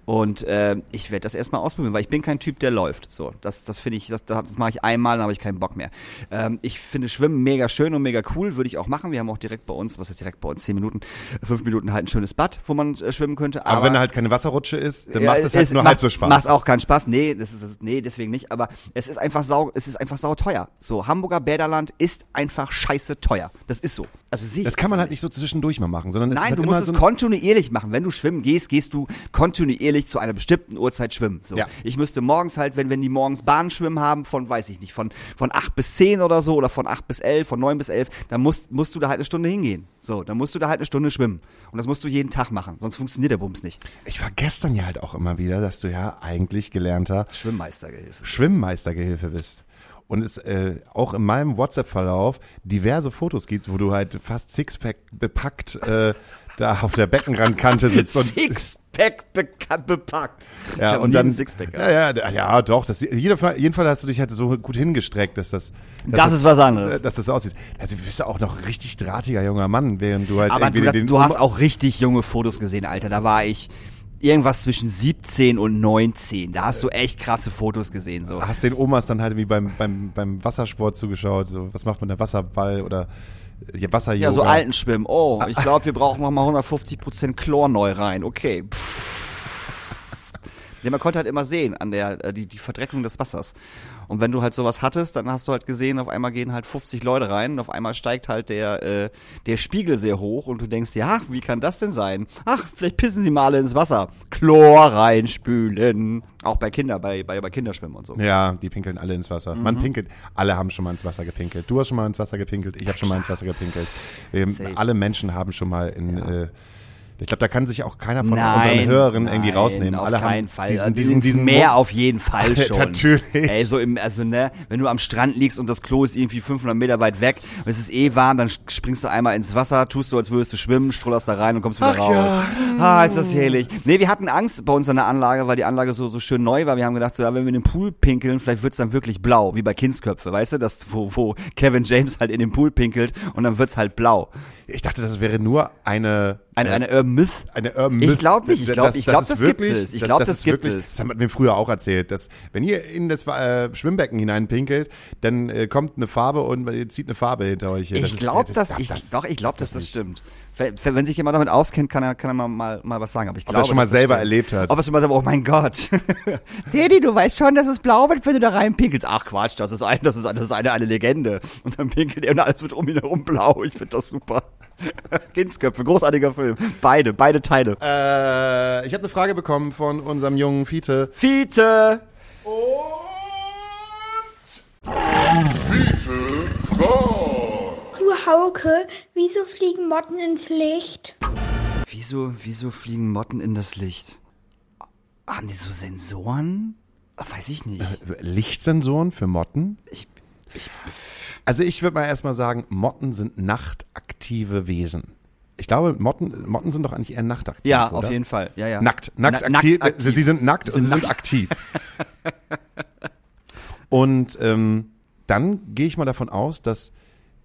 Und äh, ich werde das erstmal ausprobieren, weil ich bin kein Typ, der läuft. So. Das, das finde ich, das, das mache ich einmal, dann habe ich keinen Bock mehr. Ähm, ich finde Schwimmen mega schön und mega cool, würde ich auch machen. Wir haben auch direkt bei uns, was ist direkt bei uns, zehn Minuten, fünf Minuten halt ein schönes Bad, wo man äh, schwimmen könnte. Aber, wenn da halt keine Wasserrutsche ist, dann Ja, macht es halt nur macht, halb so Spaß. Macht auch keinen Spaß. Nee, das ist, das ist, nee, deswegen nicht. Aber es ist einfach sau, es ist einfach sau teuer. So, Hamburger Bäderland ist einfach scheiße teuer. Das ist so. Also ich Das kann man halt nicht so zwischendurch mal machen, sondern es ist Nein, halt du musst es so kontinuierlich machen. Wenn du schwimmen gehst, gehst du kontinuierlich zu einer bestimmten Uhrzeit schwimmen. So. Ja. Ich müsste morgens halt, wenn, wenn die morgens Bahnschwimmen haben, von, weiß ich nicht, von, von 8 bis 10 oder so, oder von 8 bis 11, von 9 bis 11, dann musst, musst du da halt eine Stunde hingehen. So, dann musst du da halt eine Stunde schwimmen. Und das musst du jeden Tag machen, sonst funktioniert der Bums nicht. Ich vergesse dann ja halt auch immer wieder, dass du ja eigentlich gelernter Schwimmmeistergehilfe. Schwimmmeistergehilfe bist. Und es äh, auch in meinem WhatsApp-Verlauf diverse Fotos gibt, wo du halt fast Sixpack bepackt äh, (laughs) da auf der Beckenrandkante sitzt und Sixpack beka- bepackt. ja, und dann Sixpack. ja, ja, ja, doch, das jeder Fall, jeden Fall hast du dich halt so gut hingestreckt, dass das dass Das ist was anderes. äh, dass das aussieht. Also du bist ja auch noch richtig drahtiger junger Mann, während du halt Aber irgendwie du, den du hast auch richtig junge Fotos gesehen, Alter. Da war ich irgendwas zwischen 17 und 19. Da hast du echt krasse Fotos gesehen, so. hast den Omas dann halt wie beim beim beim Wassersport zugeschaut, so was macht man da Wasserball oder ja, Wasseryoga. Ja, so alten Schwimmen. Oh, ich glaube, wir brauchen noch mal 150% Chlor neu rein. Okay. Pff. Ja, man konnte halt immer sehen an der äh, die, die Verdreckung des Wassers. Und wenn du halt sowas hattest, dann hast du halt gesehen, auf einmal gehen halt 50 Leute rein und auf einmal steigt halt der äh, der Spiegel sehr hoch und du denkst dir, ach, wie kann das denn sein? Ach, vielleicht pissen sie mal alle ins Wasser. Chlor reinspülen. Auch bei Kinder, bei bei, bei Kinderschwimmen und so. Ja, die pinkeln alle ins Wasser. Mhm. Man pinkelt, alle haben schon mal ins Wasser gepinkelt. Du hast schon mal ins Wasser gepinkelt, ich habe schon mal ins Wasser gepinkelt. Ähm, alle Menschen haben schon mal in. Äh, ich glaube, da kann sich auch keiner von Nein, unseren Hörern irgendwie nein, rausnehmen. Auf alle keinen Fall. diesen, Also diesen, diesen mehr Mo- auf jeden Fall schon. Natürlich. Ey, so im, also ne, wenn du am Strand liegst und das Klo ist irgendwie 500 Meter weit weg und es ist eh warm, dann springst du einmal ins Wasser, tust so, als würdest du schwimmen, strollerst da rein und kommst wieder Ach raus. ja. Ah, ist das herrlich. Nee, wir hatten Angst bei uns an der Anlage, weil die Anlage so, so schön neu war. Wir haben gedacht, so, ja, wenn wir in den Pool pinkeln, vielleicht wird's dann wirklich blau, wie bei Kindsköpfe, weißt du, das, wo, wo Kevin James halt in den Pool pinkelt und dann wird's halt blau. Ich dachte, das wäre nur eine Eine, äh, eine Urban Myth. eine Urban Ich Myth. glaub nicht. Ich glaub- Das- ich glaub, das gibt wirklich- es. Ich glaub, das ist gibt wirklich, es. Das hat man mir früher auch erzählt, dass wenn ihr in das äh, Schwimmbecken hineinpinkelt, dann äh, kommt eine Farbe und ihr zieht eine Farbe hinter euch. Das Ich glaube, das- dass ich das- doch, ich glaube, dass das stimmt. Wenn sich jemand damit auskennt, kann er, kann er mal, mal, mal was sagen. Aber ich Ob er glaube, schon mal das selber erlebt hat. Ob er schon mal selber, oh mein Gott. (laughs) Daddy, du weißt schon, dass es blau wird, wenn du da reinpinkelst. Ach Quatsch, das ist ein, das ist, das ist eine, eine Legende. Und dann pinkelt er und alles wird um ihn herum blau. Ich finde das super. Kindsköpfe, großartiger Film. Beide, beide Teile. Äh, ich habe eine Frage bekommen von unserem jungen Fiete. Fiete! Du Hauke, wieso fliegen Motten ins Licht? Wieso, wieso fliegen Motten in das Licht? Haben die so Sensoren? Weiß ich nicht. Lichtsensoren für Motten? Ich, Also ich würde mal erstmal sagen, Motten sind nachtaktive Wesen. Ich glaube, Motten, Motten sind doch eigentlich eher nachtaktiv. Ja, oder? auf jeden Fall. Ja, ja. Nackt, nackt, Na- aktiv. nackt aktiv. Sie sind nackt und sie sind aktiv. (laughs) und ähm, dann gehe ich mal davon aus, dass,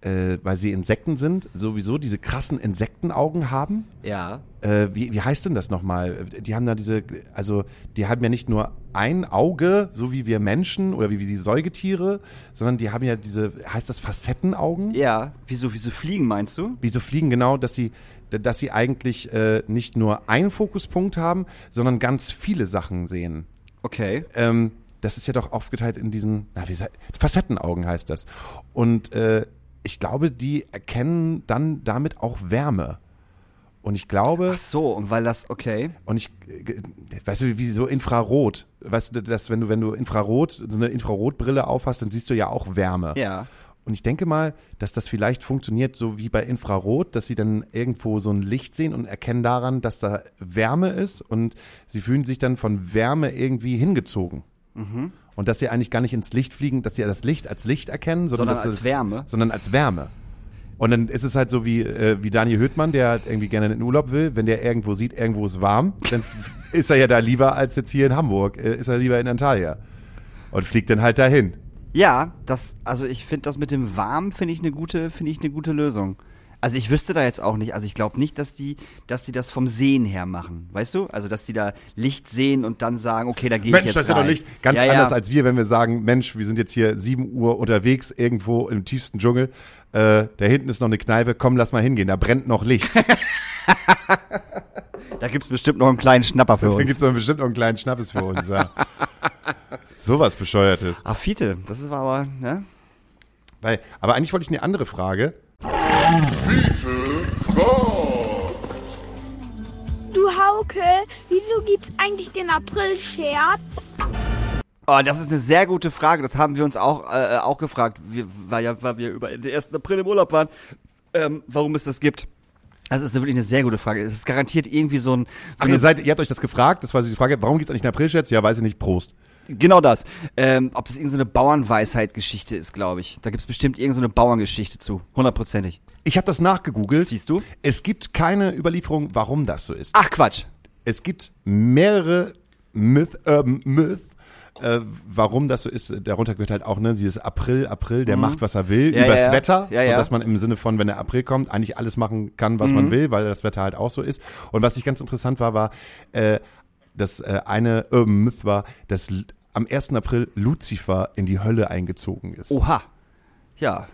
äh, weil sie Insekten sind, sowieso diese krassen Insektenaugen haben. Ja. Äh, wie, wie heißt denn das nochmal? Die haben da diese, also die haben ja nicht nur ein Auge, so wie wir Menschen oder wie, wie die Säugetiere, sondern die haben ja diese, heißt das Facettenaugen? Ja. Wieso, wieso fliegen, meinst du? Wie so Fliegen, genau, dass sie, dass sie eigentlich äh, nicht nur einen Fokuspunkt haben, sondern ganz viele Sachen sehen. Okay. Ähm, das ist ja doch aufgeteilt in diesen, na, wie Facettenaugen heißt das. Und äh, ich glaube, die erkennen dann damit auch Wärme. Und ich glaube, Ach so, und weil das, okay. und ich, äh, weißt du, wie so Infrarot, weißt du, dass wenn du, wenn du Infrarot, so eine Infrarotbrille aufhast, dann siehst du ja auch Wärme. Ja. Und ich denke mal, dass das vielleicht funktioniert so wie bei Infrarot, dass sie dann irgendwo so ein Licht sehen und erkennen daran, dass da Wärme ist und sie fühlen sich dann von Wärme irgendwie hingezogen. Mhm. Und dass sie eigentlich gar nicht ins Licht fliegen, dass sie das Licht als Licht erkennen, sondern, Sondern als es- Wärme. Sondern als Wärme. Und dann ist es halt so wie, äh, wie Daniel Höhtmann, der halt irgendwie gerne in den Urlaub will. Wenn der irgendwo sieht, irgendwo ist warm, dann (laughs) ist er ja da lieber als jetzt hier in Hamburg. Äh, ist er lieber in Antalya. Und fliegt dann halt dahin. Ja, das, also ich finde das mit dem Warm finde ich eine gute, finde ich eine gute Lösung. Also ich wüsste da jetzt auch nicht, also ich glaube nicht, dass die, dass die das vom Sehen her machen, weißt du? Also dass die da Licht sehen und dann sagen, okay, da gehe ich Mensch, jetzt das ist ja doch rein. nicht ganz ja, anders ja. als wir, wenn wir sagen, Mensch, wir sind jetzt hier 7 Uhr unterwegs, irgendwo im tiefsten Dschungel. Äh, da hinten ist noch eine Kneipe, komm, lass mal hingehen, da brennt noch Licht. (laughs) (laughs) Da gibt's bestimmt noch einen kleinen Schnapper für Dann uns. gibt's doch bestimmt noch einen kleinen Schnappes für uns. Ja. (laughs) Sowas Bescheuertes. Ach, Fiete, das war aber, ne? Weil, aber eigentlich wollte ich eine andere Frage. Du Hauke, wieso gibt's eigentlich den April-Scherz? Oh, das ist eine sehr gute Frage. Das haben wir uns auch, äh, auch gefragt, wir, weil, ja, weil wir über den 1. April im Urlaub waren, ähm, warum es das gibt. Das ist wirklich eine sehr gute Frage. Es ist garantiert irgendwie so ein. So Ach, ihr, seid, ihr habt euch das gefragt, das war so die Frage, warum gibt's eigentlich einen Aprilscherz? Ja, weiß ich nicht, Prost. Genau das. Ähm, ob das irgendeine so Bauernweisheit-Geschichte ist, glaube ich. Da gibt's bestimmt irgendeine so Bauerngeschichte zu. Hundertprozentig. Ich habe das nachgegoogelt. Siehst du? Es gibt keine Überlieferung, warum das so ist. Ach, Quatsch. Es gibt mehrere Myth, ähm, Myth äh, warum das so ist. Darunter gehört halt auch ne, dieses April, April, der macht, was er will, Mhm. Ja, übers ja, ja. Wetter, Ja, ja. sodass man im Sinne von, wenn der April kommt, eigentlich alles machen kann, was Mhm. man will, weil das Wetter halt auch so ist. Und was ich ganz interessant war, war, äh, dass äh, eine Urban Myth war, dass am 1. April Lucifer in die Hölle eingezogen ist. Oha. Ja.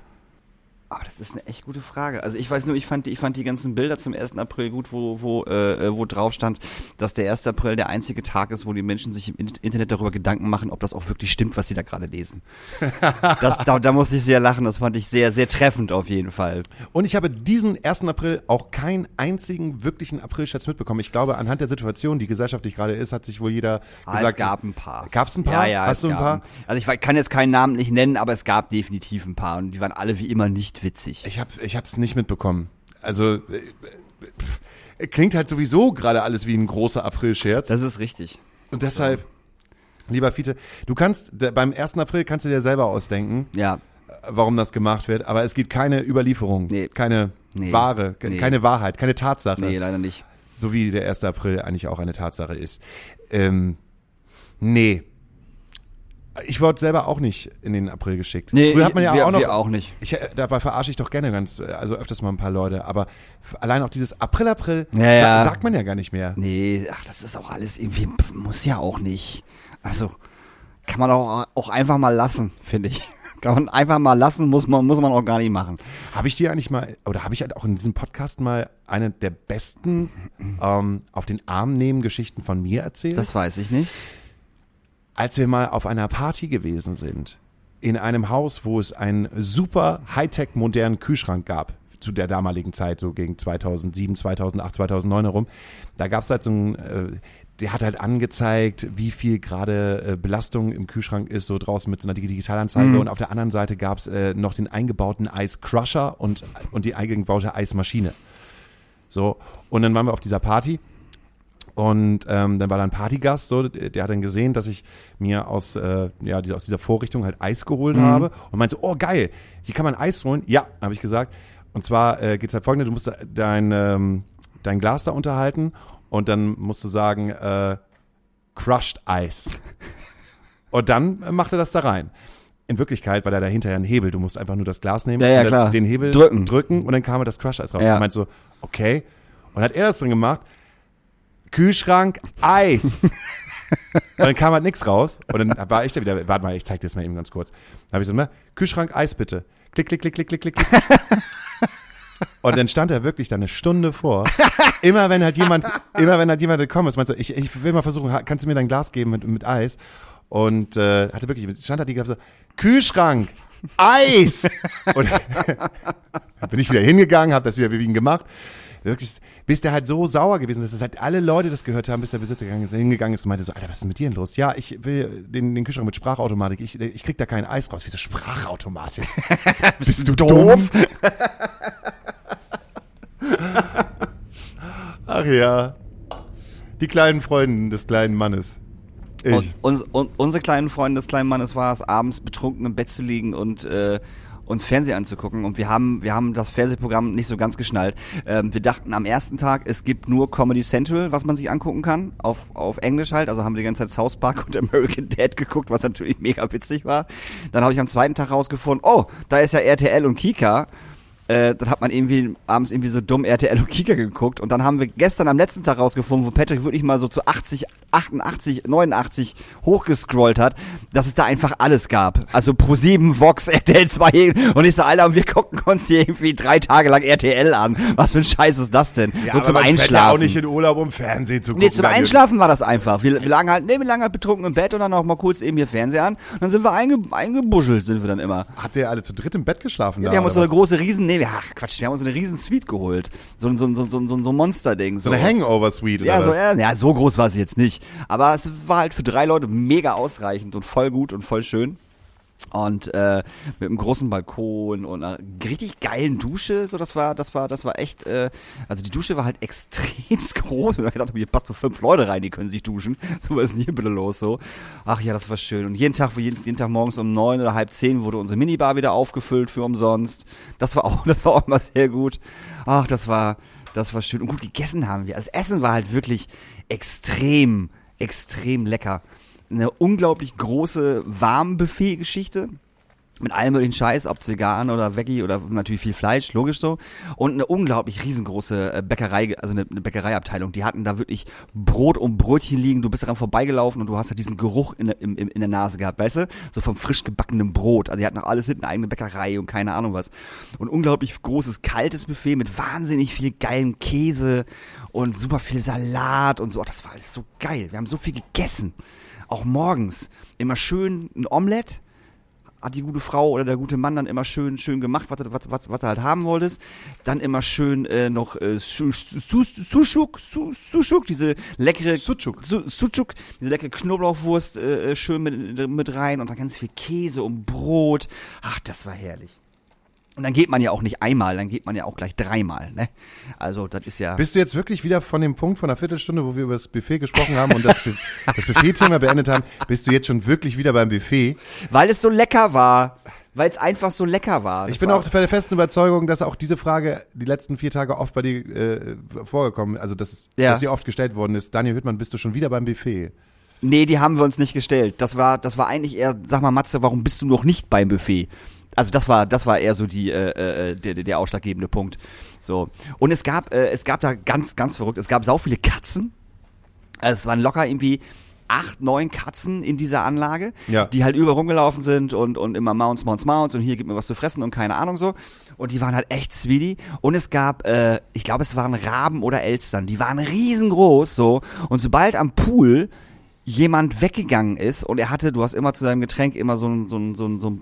Aber das ist eine echt gute Frage. Also ich weiß nur, ich fand, die- ich fand die ganzen Bilder zum 1. April gut, wo, wo, äh, wo drauf stand, dass der 1. April der einzige Tag ist, wo die Menschen sich im In- Internet darüber Gedanken machen, ob das auch wirklich stimmt, was sie da gerade lesen. (laughs) Das, da, da musste ich sehr lachen, das fand ich sehr, sehr treffend auf jeden Fall. Und ich habe diesen 1. April auch keinen einzigen wirklichen Aprilscherz mitbekommen. Ich glaube, anhand der Situation, die gesellschaftlich gerade ist, hat sich wohl jeder Ah, gesagt. es gab ein paar. Gab's ein paar? Ja, ja. Hast es du ein gab paar? Also ich kann jetzt keinen Namen nicht nennen, aber es gab definitiv ein paar und die waren alle wie immer nicht witzig. Ich habe ich hab's nicht mitbekommen. Also äh, pff, klingt halt sowieso gerade alles wie ein großer Aprilscherz. Das ist richtig. Und deshalb, lieber Fiete, du kannst beim 1. April kannst du dir selber ausdenken, Ja. äh, warum das gemacht wird, aber es gibt keine Überlieferung, Nee. keine Nee. Ware, ke- Nee. keine Wahrheit, keine Tatsache. Nee, leider nicht. So wie der 1. April eigentlich auch eine Tatsache ist. Ähm, nee. Ich wurde selber auch nicht in den April geschickt. Nee, Früher hat man ja wir, auch noch. wir auch nicht. Ich, äh, dabei verarsche ich doch gerne ganz, äh, also öfters mal ein paar Leute, aber allein auch dieses April, April, Ja, ja. sa- sagt man ja gar nicht mehr. Nee, ach, das ist auch alles irgendwie, muss ja auch nicht. Also, kann man auch, auch einfach mal lassen, finde ich. (laughs) Kann man einfach mal lassen, muss man, muss man auch gar nicht machen. Habe ich dir eigentlich mal, oder habe ich halt auch in diesem Podcast mal eine der besten ähm, auf den Arm nehmen Geschichten von mir erzählt? Das weiß ich nicht. Als wir mal auf einer Party gewesen sind, in einem Haus, wo es einen super Hightech modernen Kühlschrank gab, zu der damaligen Zeit, so gegen 2007, 2008, 2009 herum, da gab es halt so ein, äh, der hat halt angezeigt, wie viel gerade äh, Belastung im Kühlschrank ist, so draußen mit so einer Dig- Digitalanzeige. Und auf der anderen Seite gab es äh, noch den eingebauten Ice Crusher und, und die eingebaute Eismaschine. So, und dann waren wir auf dieser Party Und ähm, dann war da ein Partygast, so, der hat dann gesehen, dass ich mir aus, äh, ja, die- aus dieser Vorrichtung halt Eis geholt habe und meinte so, oh geil, hier kann man Eis holen. Ja, habe ich gesagt. Und zwar äh, geht's halt folgendes, du musst dein, ähm, dein Glas da unterhalten und dann musst du sagen, äh, Crushed Eis. Und dann macht er das da rein. In Wirklichkeit war da dahinter ja ein Hebel. Du musst einfach nur das Glas nehmen, Ja, ja, klar. den Hebel Drücken. drücken und dann kam halt das Crushed Eis raus. Ja. Und meint so, okay. Und hat er das drin gemacht. Kühlschrank, Eis. und dann kam halt nichts raus. Und dann war ich da wieder, warte mal, ich zeig dir das mal eben ganz kurz. Dann habe ich so, ne, Kühlschrank, Eis bitte. Klick, klick, klick, klick, klick, klick. Und dann stand er wirklich da eine Stunde vor. Immer wenn halt jemand, immer wenn halt jemand gekommen ist, meinte so, ich, ich will mal versuchen, kannst du mir dein Glas geben mit, mit Eis? Und äh, hatte wirklich, stand da die so, Kühlschrank, Eis! Und (laughs) bin ich wieder hingegangen, habe das wieder wie ihn gemacht. Wirklich, bis der halt so sauer gewesen ist, dass halt alle Leute das gehört haben, bis der Besitzer gegangen ist, hingegangen ist und meinte so, Alter, was ist denn mit dir denn los? Ja, ich will den, den Kühlschrank mit Sprachautomatik. Ich, ich krieg da kein Eis raus. Wieso Sprachautomatik? (laughs) Bist du doof? (laughs) Ach ja. Die kleinen Freunde des kleinen Mannes. Ich. Und, uns, und unsere kleinen Freunde des kleinen Mannes war es, abends betrunken im Bett zu liegen und äh, uns Fernsehen anzugucken. Und wir haben, wir haben das Fernsehprogramm nicht so ganz geschnallt. Ähm, wir dachten am ersten Tag, es gibt nur Comedy Central, was man sich angucken kann, auf, auf Englisch halt. Also haben wir die ganze Zeit South Park (laughs) und American Dad geguckt, was natürlich mega witzig war. Dann habe ich am zweiten Tag rausgefunden, oh, da ist ja RTL und Kika. Äh, dann hat man irgendwie abends irgendwie so dumm RTL und Kika geguckt und dann haben wir gestern am letzten Tag rausgefunden, wo Patrick wirklich mal so zu 80, 88, 89 hochgescrollt hat, dass es da einfach alles gab. Also Pro7, Vox, RTL 2 und ich so, Alter, und wir gucken uns hier irgendwie drei Tage lang RTL an. Was für ein Scheiß ist das denn? ja, Nur zum Einschlafen. Ja auch nicht in Urlaub, um Fernsehen zu gucken. Nee, zum. Einschlafen war das einfach. Wir, wir lagen halt, nee, wir lagen halt betrunken im Bett und dann auch mal kurz eben hier Fernseher an. Und dann sind wir einge, eingebuschelt, sind wir dann immer. Habt ihr alle zu dritt im Bett geschlafen? Ja, da, wir haben uns so eine große Riesen, nee, wir, ach Quatsch, wir haben uns so eine riesen Suite geholt. So, ein- so, so, so, so, so Monster-Ding. was? so eine Hangover-Suite oder ja, so, was? ja, so groß war sie jetzt nicht. Aber es war halt für drei Leute mega ausreichend und voll gut und voll schön. Und äh, mit einem großen Balkon und einer richtig geilen Dusche, so das war, das war, das war echt, äh, also die Dusche war halt (laughs) extremst groß. Und ich gedacht, hier passt nur fünf Leute rein, die können sich duschen. (laughs) So was ist denn hier bitte los so? Ach ja, das war schön. Und jeden Tag, jeden, jeden Tag morgens um neun oder halb zehn wurde unsere Minibar wieder aufgefüllt für umsonst. Das war auch, (laughs) das war auch mal sehr gut. Ach, das war, das war schön. Und gut gegessen haben wir. Also Essen war halt wirklich extrem, extrem lecker. Eine unglaublich große Warmbuffet-Geschichte. Mit allem möglichen Scheiß, ob's vegan oder Veggie oder natürlich viel Fleisch, logisch so. Und eine unglaublich riesengroße äh, Bäckerei, also eine, eine Bäckereiabteilung. Die hatten da wirklich Brot und Brötchen liegen. Du bist daran vorbeigelaufen und du hast halt diesen Geruch in, im, in der Nase gehabt, weißt du? So vom frisch gebackenen Brot. Also die hatten auch alles hinten eine eigene Bäckerei und keine Ahnung was. Und unglaublich großes, kaltes Buffet mit wahnsinnig viel geilem Käse und super viel Salat und so. Ach, das war alles so geil. Wir haben so viel gegessen. Auch morgens. Immer schön ein Omelett hat die gute Frau oder der gute Mann dann immer schön schön gemacht, was, du- was, was, was du halt haben wolltest. Dann immer schön äh, noch äh, Su- Su- Sushuk, Su- Sushuk, diese leckere Sucuk. Su- Sucuk, diese leckere Knoblauchwurst äh, schön mit, mit rein und dann ganz viel Käse und Brot. Ach, das war herrlich. Und dann geht man ja auch nicht einmal, dann geht man ja auch gleich dreimal, ne? Also, das ist ja. Bist du jetzt wirklich wieder von dem Punkt von einer Viertelstunde, wo wir über das Buffet gesprochen haben und das, Bu- das Buffet-Thema beendet haben, bist du jetzt schon wirklich wieder beim Buffet? Weil es so lecker war. Weil es einfach so lecker war. Ich Das bin war auch der festen Überzeugung, dass auch diese Frage die letzten vier Tage oft bei dir äh, vorgekommen, also dass, Ja. dass sie oft gestellt worden ist. Daniel Hüttmann, bist du schon wieder beim Buffet? Nee, die haben wir uns nicht gestellt. Das war, das war eigentlich eher, sag mal, Matze, warum bist du noch nicht beim Buffet? Also das war, das war eher so die, äh, äh, der, der- ausschlaggebende Punkt. So. Und es gab, äh, es gab da ganz, ganz verrückt, es gab sau viele Katzen. Also es waren locker irgendwie acht, neun Katzen in dieser Anlage, Ja. die halt überall rumgelaufen sind und, und immer Mounts, Mounts, Mounts und hier gibt mir was zu fressen und keine Ahnung so. Und die waren halt echt sweetie. Und es gab, äh, ich glaube, es waren Raben oder Elstern, die waren riesengroß so. Und sobald am Pool jemand weggegangen ist und er hatte, du hast immer zu seinem Getränk immer so ein, so ein, so ein, so ein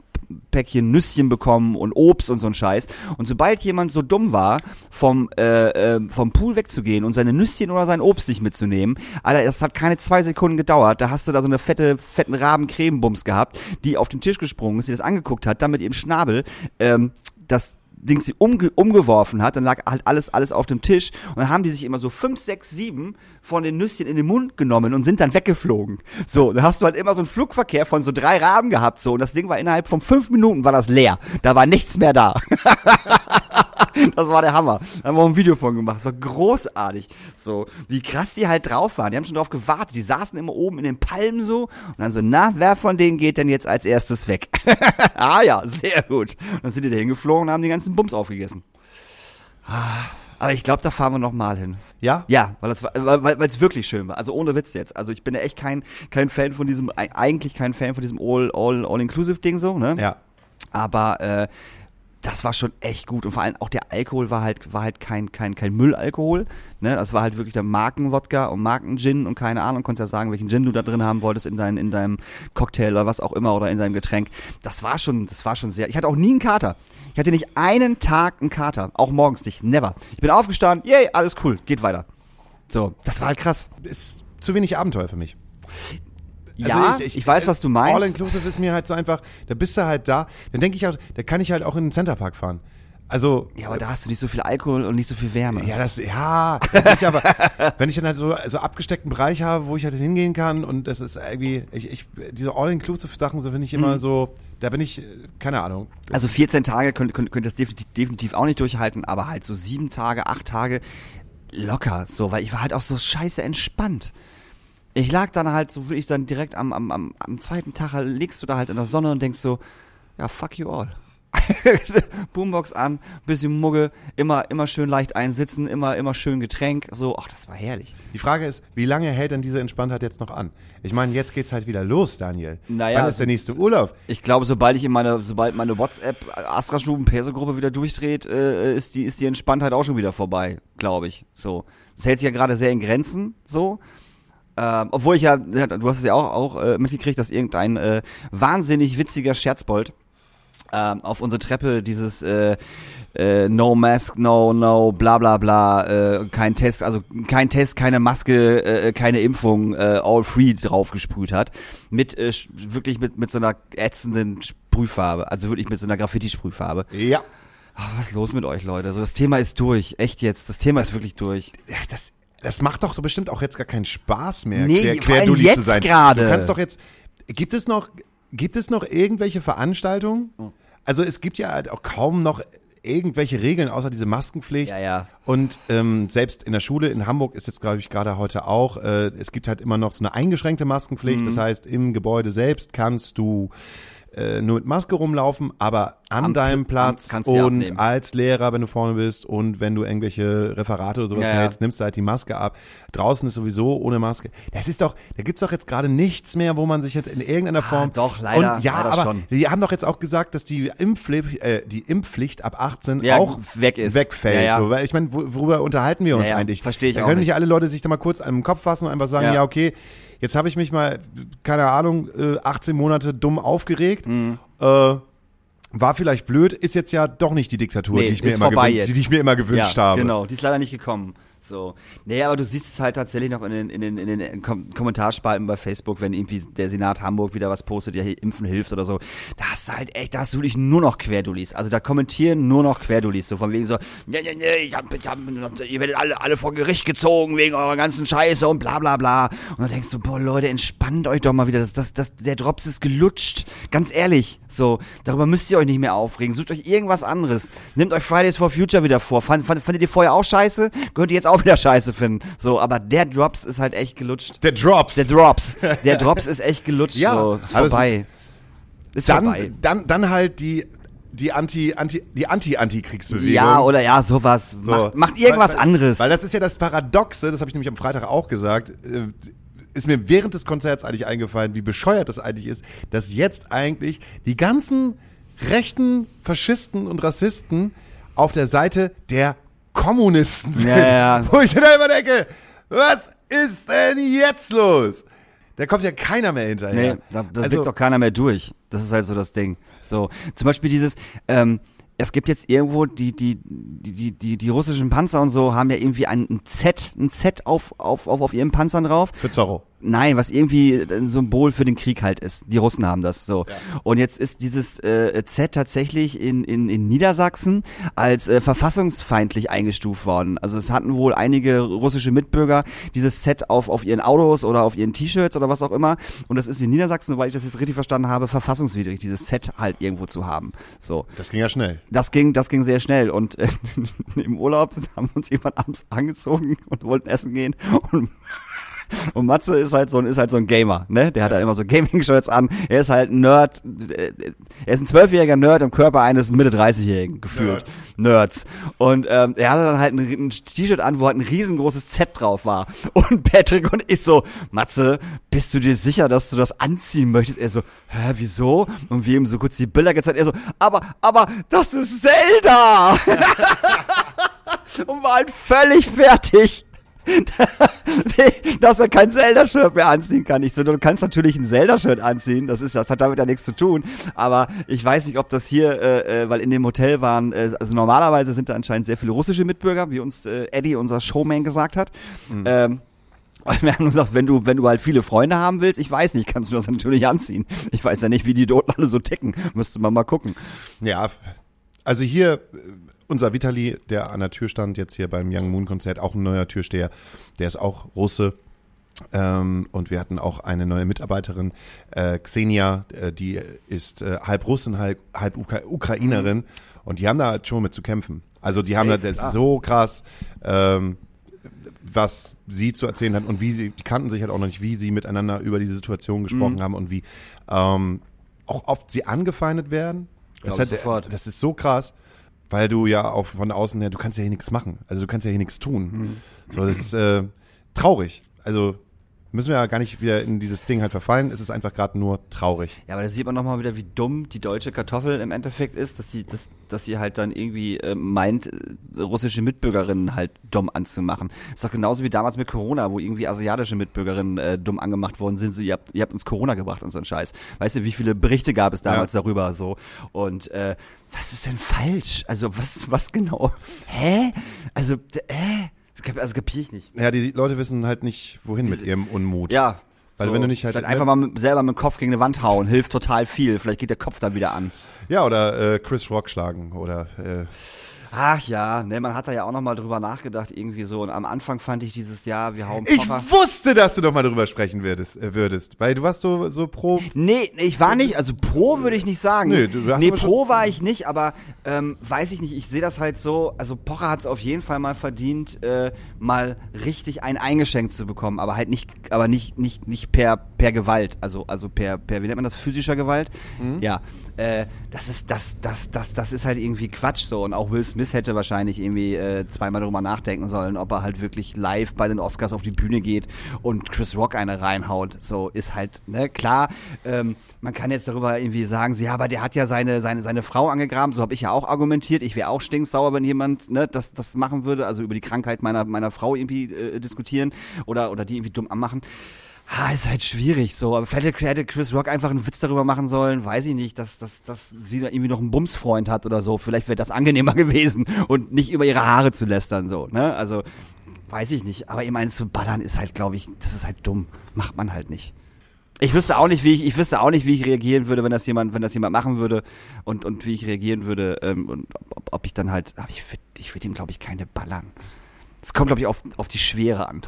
Päckchen Nüsschen bekommen und Obst und so ein Scheiß. Und sobald jemand so dumm war, vom, äh, äh, vom Pool wegzugehen und seine Nüsschen oder sein Obst nicht mitzunehmen, Alter, das hat keine zwei Sekunden gedauert. Da hast du da so eine fette, fetten Raben-Cremebums gehabt, die auf den Tisch gesprungen ist, die das angeguckt hat, dann mit ihrem Schnabel, ähm, das Dings sie umge umgeworfen hat, dann lag halt alles, alles auf dem Tisch und dann haben die sich immer so fünf, sechs, sieben von den Nüsschen in den Mund genommen und sind dann weggeflogen. So, da hast du halt immer so einen Flugverkehr von so drei Raben gehabt, so, und das Ding war innerhalb von fünf Minuten war das leer. Da war nichts mehr da. (laughs) (laughs) Das war der Hammer. Da haben wir auch ein Video von gemacht. Das war großartig. So, wie krass die halt drauf waren. Die haben schon drauf gewartet. Die saßen immer oben in den Palmen so und dann so, na, wer von denen geht denn jetzt als erstes weg? (laughs) ah ja, sehr gut. Und dann sind die da hingeflogen und haben die ganzen Bums aufgegessen. Ah, Aber ich glaube, da fahren wir noch mal hin. Ja? Ja, weil es weil, wirklich schön war. Also ohne Witz jetzt. Also ich bin ja echt kein kein Fan von diesem eigentlich kein Fan von diesem all all all so, ne? Ja. Aber äh, das war schon echt gut und vor allem auch der Alkohol war halt war halt kein kein kein Müllalkohol, ne? Das war halt wirklich der Markenwodka und Markengin und keine Ahnung, konntest ja sagen, welchen Gin du da drin haben wolltest in dein, in deinem Cocktail oder was auch immer oder in deinem Getränk. Das war schon das war schon sehr. Ich hatte auch nie einen Kater. Ich hatte nicht einen Tag einen Kater, auch morgens nicht, never. Ich bin aufgestanden, yay, alles cool, geht weiter. So, das war halt krass. Ist zu wenig Abenteuer für mich. Ja, ich, weiß, was du meinst. All inclusive ist mir halt so einfach, da bist du halt da, dann denke ich auch, da kann ich halt auch in den Centerpark fahren. Also. Ja, aber da hast du nicht so viel Alkohol und nicht so viel Wärme. Ja, das, ja, das nicht, aber (laughs) wenn ich dann halt so also abgesteckten Bereich habe, wo ich halt hingehen kann und das ist irgendwie, ich, ich diese All-Inclusive-Sachen, so finde ich immer Mhm. so, da bin ich, keine Ahnung. Also 14 Tage könnt, könnt, könnt das definitiv, definitiv auch nicht durchhalten, aber halt so sieben Tage, acht Tage locker, so, weil ich war halt auch so scheiße entspannt. Ich lag dann halt so wirklich dann direkt am, am, am, am zweiten Tag, halt, legst du da halt in der Sonne und denkst so, ja, fuck you all. (laughs) Boombox an, bisschen Mugge, immer, immer schön leicht einsitzen, immer, immer schön Getränk, so, ach, das war herrlich. Die Frage ist, wie lange hält denn diese Entspanntheit jetzt noch an? Ich meine, jetzt geht's halt wieder los, Daniel. Naja, Wann ist der nächste Urlaub? Ich glaube, sobald ich in meine, sobald meine WhatsApp Astra Stuben Perso-Gruppe wieder durchdreht, äh, ist die, ist die Entspanntheit auch schon wieder vorbei, glaube ich. So. Das hält sich ja gerade sehr in Grenzen, so. Ähm, obwohl ich ja, du hast es ja auch, auch äh, mitgekriegt, dass irgendein äh, wahnsinnig witziger Scherzbold ähm, auf unsere Treppe dieses äh, äh, No Mask, No, No, bla bla bla, äh, kein Test, also kein Test, keine Maske, äh, keine Impfung, äh, all free draufgesprüht hat. Mit, äh, wirklich mit, mit so einer ätzenden Sprühfarbe, also wirklich mit so einer Graffiti-Sprühfarbe. Ja. Ah, was ist los mit euch, Leute? So, das Thema ist durch. Echt jetzt. Das Thema ist wirklich durch. Ja, das, das macht doch so bestimmt auch jetzt gar keinen Spaß mehr, Nee, quer, quer Dulli jetzt zu sein. gerade. Du kannst doch jetzt, gibt es noch, gibt es noch irgendwelche Veranstaltungen? Hm. Also es gibt ja halt auch kaum noch irgendwelche Regeln außer diese Maskenpflicht. Ja, ja. Und ähm, selbst in der Schule in Hamburg ist jetzt, glaube ich, gerade heute auch, äh, es gibt halt immer noch so eine eingeschränkte Maskenpflicht. Mhm. Das heißt, im Gebäude selbst kannst du äh, nur mit Maske rumlaufen, aber an Am deinem Pl- Platz am- kannst du sie und als Lehrer, wenn du vorne bist und wenn du irgendwelche Referate oder sowas Ja, hältst, nimmst du halt die Maske ab. Draußen ist sowieso ohne Maske. Das ist doch, da gibt's doch jetzt gerade nichts mehr, wo man sich jetzt in irgendeiner Form. Ah, doch, leider, Und ja, leider aber schon. die haben doch jetzt auch gesagt, dass die Impfpflicht, äh, die Impfpflicht ab 18 Ja, auch weg ist. wegfällt. Ja, ja. So, weil ich meine, wo- worüber unterhalten wir uns eigentlich? versteh ich da auch können nicht. alle Leute sich da mal kurz an den Kopf fassen und einfach sagen, Ja. okay, jetzt habe ich mich mal, keine Ahnung, äh, 18 Monate dumm aufgeregt. Mhm. Äh, war vielleicht blöd, ist jetzt ja doch nicht die Diktatur, Nee, die, ich mir immer gewünscht, die ich mir immer gewünscht ja, habe. Genau, die ist leider nicht gekommen. So. Nee, aber du siehst es halt tatsächlich noch in den, in den, in den Kom Kommentarspalten bei Facebook, wenn irgendwie der Senat Hamburg wieder was postet, ja, Impfen hilft oder so. Da hast du halt echt, da hast du wirklich nur noch Querdulis. Also da kommentieren nur noch Querdulis. So von wegen so, ja, ja, ja, ich hab, ich hab, ihr werdet alle, alle vor Gericht gezogen wegen eurer ganzen Scheiße und bla bla bla. Und dann denkst du, boah Leute, entspannt euch doch mal wieder. Das, das, das, der Drops ist gelutscht. Ganz ehrlich. So, darüber müsst ihr euch nicht mehr aufregen. Sucht euch irgendwas anderes. Nehmt euch Fridays for Future wieder vor. Fand, fand, fandet ihr vorher auch scheiße? Könnt ihr jetzt auch wieder scheiße finden. So, aber der Drops ist halt echt gelutscht. Der Drops. Der Drops. Der (laughs) Drops ist echt gelutscht. Ja, so. Ist vorbei. Ist vorbei. dann, dann, dann halt die, die Anti, Anti, die Anti-Anti-Kriegsbewegung. Ja, oder ja, sowas. So. Macht, macht irgendwas weil, anderes. Weil das ist ja das Paradoxe, das habe ich nämlich am Freitag auch gesagt, äh, ist mir während des Konzerts eigentlich eingefallen, wie bescheuert das eigentlich ist, dass jetzt eigentlich die ganzen rechten Faschisten und Rassisten auf der Seite der Kommunisten sind. Ja, ja. (laughs) Wo ich dann immer denke, was ist denn jetzt los? Da kommt ja keiner mehr hinterher. Nee, da, da Also- doch keiner mehr durch. Das ist halt so das Ding. So, zum Beispiel dieses, ähm, es gibt jetzt irgendwo die, die, die, die, die, die russischen Panzer und so haben ja irgendwie ein, ein Z, ein Z auf, auf, auf, auf ihren Panzern drauf. Für Zorro. Nein, was irgendwie ein Symbol für den Krieg halt ist. Die Russen haben das so. Und jetzt ist dieses äh, Z tatsächlich in, in, in Niedersachsen als äh, verfassungsfeindlich eingestuft worden. Also es hatten wohl einige russische Mitbürger dieses Z auf, auf ihren Autos oder auf ihren T-Shirts oder was auch immer. Und das ist in Niedersachsen, soweit ich das jetzt richtig verstanden habe, verfassungswidrig, dieses Z halt irgendwo zu haben. So. Das ging ja schnell. Das ging, das ging sehr schnell und äh, (laughs) im Urlaub haben wir uns jemand abends angezogen und wollten essen gehen und und Matze ist halt so ein, ist halt so ein Gamer, ne? Der hat halt immer so Gaming-Shirts an. Er ist halt ein Nerd. äh, Er ist ein zwölfjähriger Nerd im Körper eines Mitte-30-Jährigen, gefühlt. Nerds. Und ähm, er hatte dann halt ein, ein T-Shirt an, wo halt ein riesengroßes Z drauf war. Und Patrick und ich so, Matze, bist du dir sicher, dass du das anziehen möchtest? Er so, hä, wieso? Und wir ihm so kurz die Bilder gezeigt. Er so, aber, aber, das ist Zelda! (laughs) und war halt völlig fertig. (laughs) dass er kein Zelda-Shirt mehr anziehen kann. Ich so, du kannst natürlich ein Zelda-Shirt anziehen, das ist, das hat damit ja nichts zu tun. Aber ich weiß nicht, ob das hier, äh, äh, weil in dem Hotel waren, äh, also normalerweise sind da anscheinend sehr viele russische Mitbürger, wie uns äh, Eddie, unser Showman, gesagt hat. Ähm, und wir haben gesagt, wenn du, wenn du halt viele Freunde haben willst, ich weiß nicht, kannst du das natürlich anziehen. Ich weiß ja nicht, wie die dort alle so ticken. Müsste man mal gucken. Ja, also hier, unser Vitali, der an der Tür stand, jetzt hier beim Young Moon Konzert, auch ein neuer Türsteher, der ist auch Russe. Ähm, und wir hatten auch eine neue Mitarbeiterin, äh, Xenia, äh, die ist äh, halb Russin, halb, halb Ukra Ukrainerin. Und die haben da halt schon mit zu kämpfen. Also die haben da, Safe, das klar. ist so krass, ähm, was sie zu erzählen hat und wie sie, die kannten sich halt auch noch nicht, wie sie miteinander über diese Situation gesprochen haben und wie ähm, auch oft sie angefeindet werden. Das, hat- das ist so krass, weil du ja auch von außen her, du kannst ja hier nichts machen. Also du kannst ja hier nichts tun. So, das ist äh, traurig. Also müssen wir ja gar nicht wieder in dieses Ding halt verfallen. Es ist einfach gerade nur traurig. Ja, aber da sieht man nochmal wieder, wie dumm die deutsche Kartoffel im Endeffekt ist, dass sie, dass, dass sie halt dann irgendwie äh, meint, äh, russische Mitbürgerinnen halt dumm anzumachen. Ist doch genauso wie damals mit Corona, wo irgendwie asiatische Mitbürgerinnen äh, dumm angemacht worden sind, so ihr habt, ihr habt uns Corona gebracht und so ein Scheiß. Weißt du, wie viele Berichte gab es damals darüber so? Und äh, was ist denn falsch? Also was, was genau? Hä? Also, äh? Also kapier ich nicht. Ja, die Leute wissen halt nicht, wohin mit ihrem Unmut. Ja. Weil wenn du nicht halt- einfach mal mit, selber mit dem Kopf gegen eine Wand hauen, hilft total viel. Vielleicht geht der Kopf dann wieder an. Ja, oder äh, Chris Rock schlagen oder äh, Ach ja, ne, man hat da ja auch noch mal drüber nachgedacht irgendwie so. Und am Anfang fand ich dieses Jahr, wir hauen Ich Pocher. wusste, dass du noch mal drüber sprechen würdest, äh, würdest, weil du warst so so pro. Nee, nee, ich war nicht, also pro würde ich nicht sagen. Nö, du hast nee, pro war ich nicht, aber ähm, weiß ich nicht, ich sehe das halt so, also Pocher hat es auf jeden Fall mal verdient, äh, mal richtig ein eingeschenkt zu bekommen, aber halt nicht, aber nicht, nicht, nicht per, per Gewalt, also, also per, per, wie nennt man das, physischer Gewalt? Mhm. Ja, äh, das ist, das, das, das, das ist halt irgendwie Quatsch so und auch Will Smith hätte wahrscheinlich irgendwie äh, zweimal drüber nachdenken sollen, ob er halt wirklich live bei den Oscars auf die Bühne geht und Chris Rock eine reinhaut. So ist halt, ne, klar, ähm, man kann jetzt darüber irgendwie sagen, ja, aber der hat ja seine, seine, seine Frau angegraben, so habe ich ja auch argumentiert. Ich wäre auch stinksauer, wenn jemand ne, das, das machen würde, also über die Krankheit meiner, meiner Frau irgendwie äh, diskutieren oder, oder die irgendwie dumm anmachen. Ah, ist halt schwierig so. Aber hätte- hätte Chris Rock einfach einen Witz darüber machen sollen, weiß ich nicht, dass, dass, dass sie da irgendwie noch einen Bumsfreund hat oder so. Vielleicht wäre das angenehmer (laughs) gewesen und nicht über ihre Haare zu lästern, so, ne? Also, weiß ich nicht. Aber ihm einen zu ballern ist halt, glaube ich, das ist halt dumm. Macht man halt nicht. Ich wüsste auch nicht, wie ich, ich wüsste auch nicht, wie ich reagieren würde, wenn das jemand, wenn das jemand machen würde und, und wie ich reagieren würde, ähm, und ob, ob ich dann halt, aber ich würde, ich würde ihm, glaube ich, keine ballern. Es kommt, glaube ich, auf, auf die Schwere an.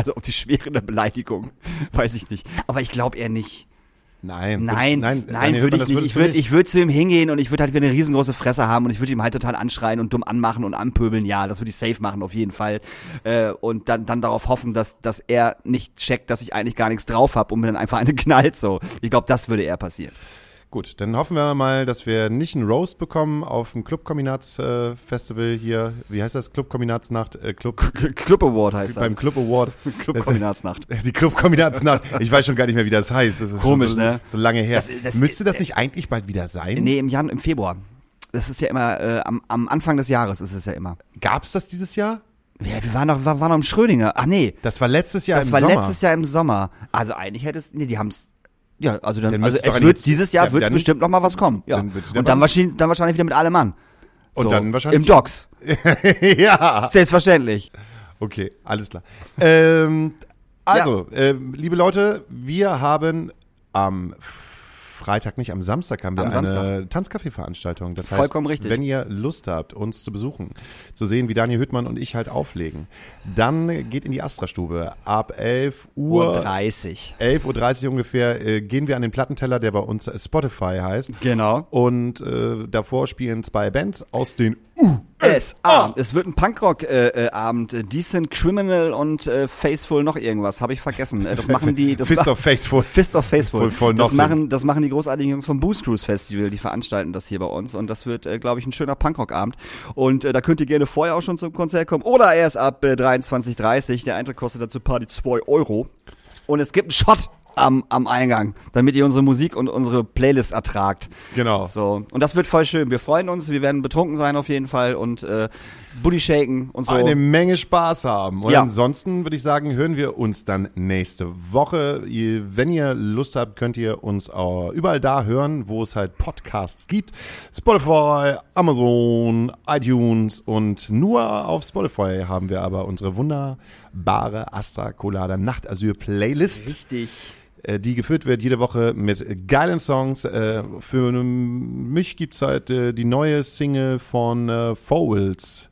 Also auf die Schwere der Beleidigung. (laughs) Weiß ich nicht. Aber ich glaube eher nicht. Nein, Nein, nein, nein, würde ich nicht. Ich würde ich würd zu ihm hingehen und ich würde halt wieder eine riesengroße Fresse haben und ich würde ihm halt total anschreien und dumm anmachen und anpöbeln. Ja, das würde ich safe machen, auf jeden Fall. Äh, und dann, dann darauf hoffen, dass, dass er nicht checkt, dass ich eigentlich gar nichts drauf habe und mir dann einfach eine (laughs) knallt. So, Ich glaube, das würde eher passieren. Gut, dann hoffen wir mal, dass wir nicht einen Roast bekommen auf dem Clubkombinats äh, hier. Wie heißt das? Clubkombinatsnacht? Äh, Club, Club Award heißt beim Club Award. (laughs) Clubkombinatsnacht. (laughs) Die Clubkombinatsnacht. Ich weiß schon gar nicht mehr, wie das heißt. Das ist Komisch, so, ne? So lange her. Das- das- Müsste das nicht eigentlich bald wieder sein? Nee, im Jan, im Februar. Das ist ja immer, äh, am, am Anfang des Jahres ist es ja immer. Gab's das dieses Jahr? Ja, wir waren noch, wir waren noch im Schrödinger. Ach nee, Das war letztes Jahr das im war Sommer. letztes Jahr im Sommer. Also eigentlich hätte es, nee, die haben's, ja, also dann, Dann also es wird, dieses Jahr ja, wird bestimmt noch mal was kommen. Ja. dann Und dann wahrscheinlich, dann wahrscheinlich wieder mit allem Mann. Und dann wahrscheinlich- Im Docks. (laughs) ja. Selbstverständlich. Okay, alles klar. ähm, Also, äh, liebe Leute, wir haben am Freitag, nicht am Samstag, haben wir Am eine Samstag. Tanzcafé-Veranstaltung. Das heißt, Vollkommen richtig. wenn ihr Lust habt, uns zu besuchen, zu sehen, wie Daniel Hüttmann und ich halt auflegen, dann geht in die Astra-Stube. Ab 11 Uhr, Uhr 30. 11.30 Uhr ungefähr, äh, gehen wir an den Plattenteller, der bei uns Spotify heißt. Genau. Und äh, davor spielen zwei Bands aus den Es, ah, es wird ein Punkrock-Abend. Äh, Decent Criminal und äh, Faithful noch irgendwas. Habe ich vergessen. Äh, das machen die. Das Fist of Faithful. Fist of Faithful. For das, machen, das machen die großartigen Jungs vom Boost Cruise Festival. Die veranstalten das hier bei uns. Und das wird, äh, glaube ich, ein schöner Punkrock-Abend. Und äh, da könnt ihr gerne vorher auch schon zum Konzert kommen. Oder erst ab äh, 23.30 Der Eintritt kostet dazu Party 2 Euro. Und es gibt einen Shot am, am Eingang, damit ihr unsere Musik und unsere Playlist ertragt. Genau. So. Und das wird voll schön. Wir freuen uns. Wir werden betrunken sein auf jeden Fall und äh, Booty shaken und so. eine Menge Spaß haben. Und Ja. ansonsten würde ich sagen, hören wir uns dann nächste Woche. Wenn ihr Lust habt, könnt ihr uns auch überall da hören, wo es halt Podcasts gibt. Spotify, Amazon, iTunes und nur auf Spotify haben wir aber unsere wunderbare Astra Colada Nachtasyl Playlist. Richtig. äh, die geführt wird jede Woche mit geilen Songs. Äh, für mich gibt's halt äh, die neue Single von äh, Fowls.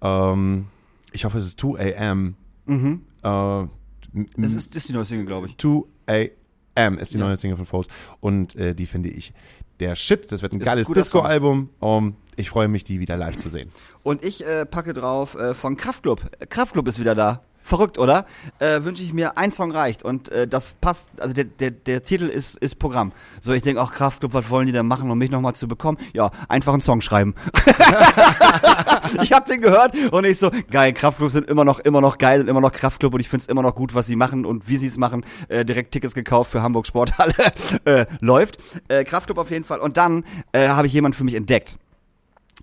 Ähm, ich hoffe, es ist 2 AM. Mhm. Das ist, ist die neue Single, glaube ich. 2 AM ist die Ja. neue Single von Fowls. Und die finde ich der Shit. Das wird ein Ist geiles Disco-Album. Um, ich freue mich, die wieder live zu sehen. Und ich äh, packe drauf äh, von Kraftklub. Äh, Kraftklub ist wieder da. Verrückt, oder? Äh, Wünsche ich mir, ein Song reicht. Und äh, das passt, also der, der, der Titel ist, ist Programm. So, ich denke auch, Kraftklub, was wollen die denn machen, um mich nochmal zu bekommen? Ja, einfach einen Song schreiben. (laughs) ich habe den gehört und ich so, geil, Kraftklub sind immer noch, immer noch geil und immer noch Kraftklub und ich find's immer noch gut, was sie machen und wie sie es machen. Äh, direkt Tickets gekauft für Hamburg Sporthalle. (laughs) äh, läuft. Äh, Kraftklub auf jeden Fall. Und dann äh, habe ich jemanden für mich entdeckt.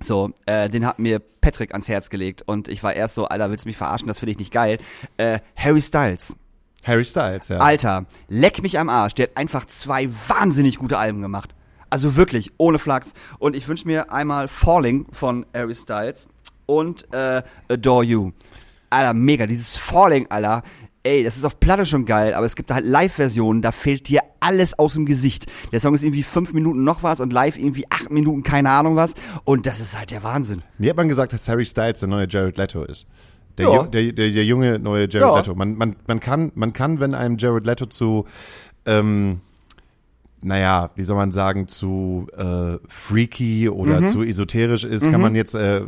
So, äh, den hat mir Patrick ans Herz gelegt und ich war erst so, Alter, willst du mich verarschen? Das finde ich nicht geil. Äh, Harry Styles. Harry Styles, ja. Alter, leck mich am Arsch. Der hat einfach zwei wahnsinnig gute Alben gemacht. Also wirklich, ohne Flachs. Und ich wünsche mir einmal Falling von Harry Styles und äh, Adore You. Alter, mega. Dieses Falling, Alter. Ey, das ist auf Platte schon geil, aber es gibt halt Live-Versionen, da fällt dir alles aus dem Gesicht. Der Song ist irgendwie fünf Minuten noch was und live irgendwie acht Minuten, keine Ahnung was. Und das ist halt der Wahnsinn. Mir hat man gesagt, dass Harry Styles der neue Jared Leto ist. Der, Ja. der, der, der junge neue Jared Ja. Leto. Man, man, man, kann, man kann, wenn einem Jared Leto zu, ähm, naja, wie soll man sagen, zu äh, freaky oder Mhm. zu esoterisch ist, kann man jetzt äh,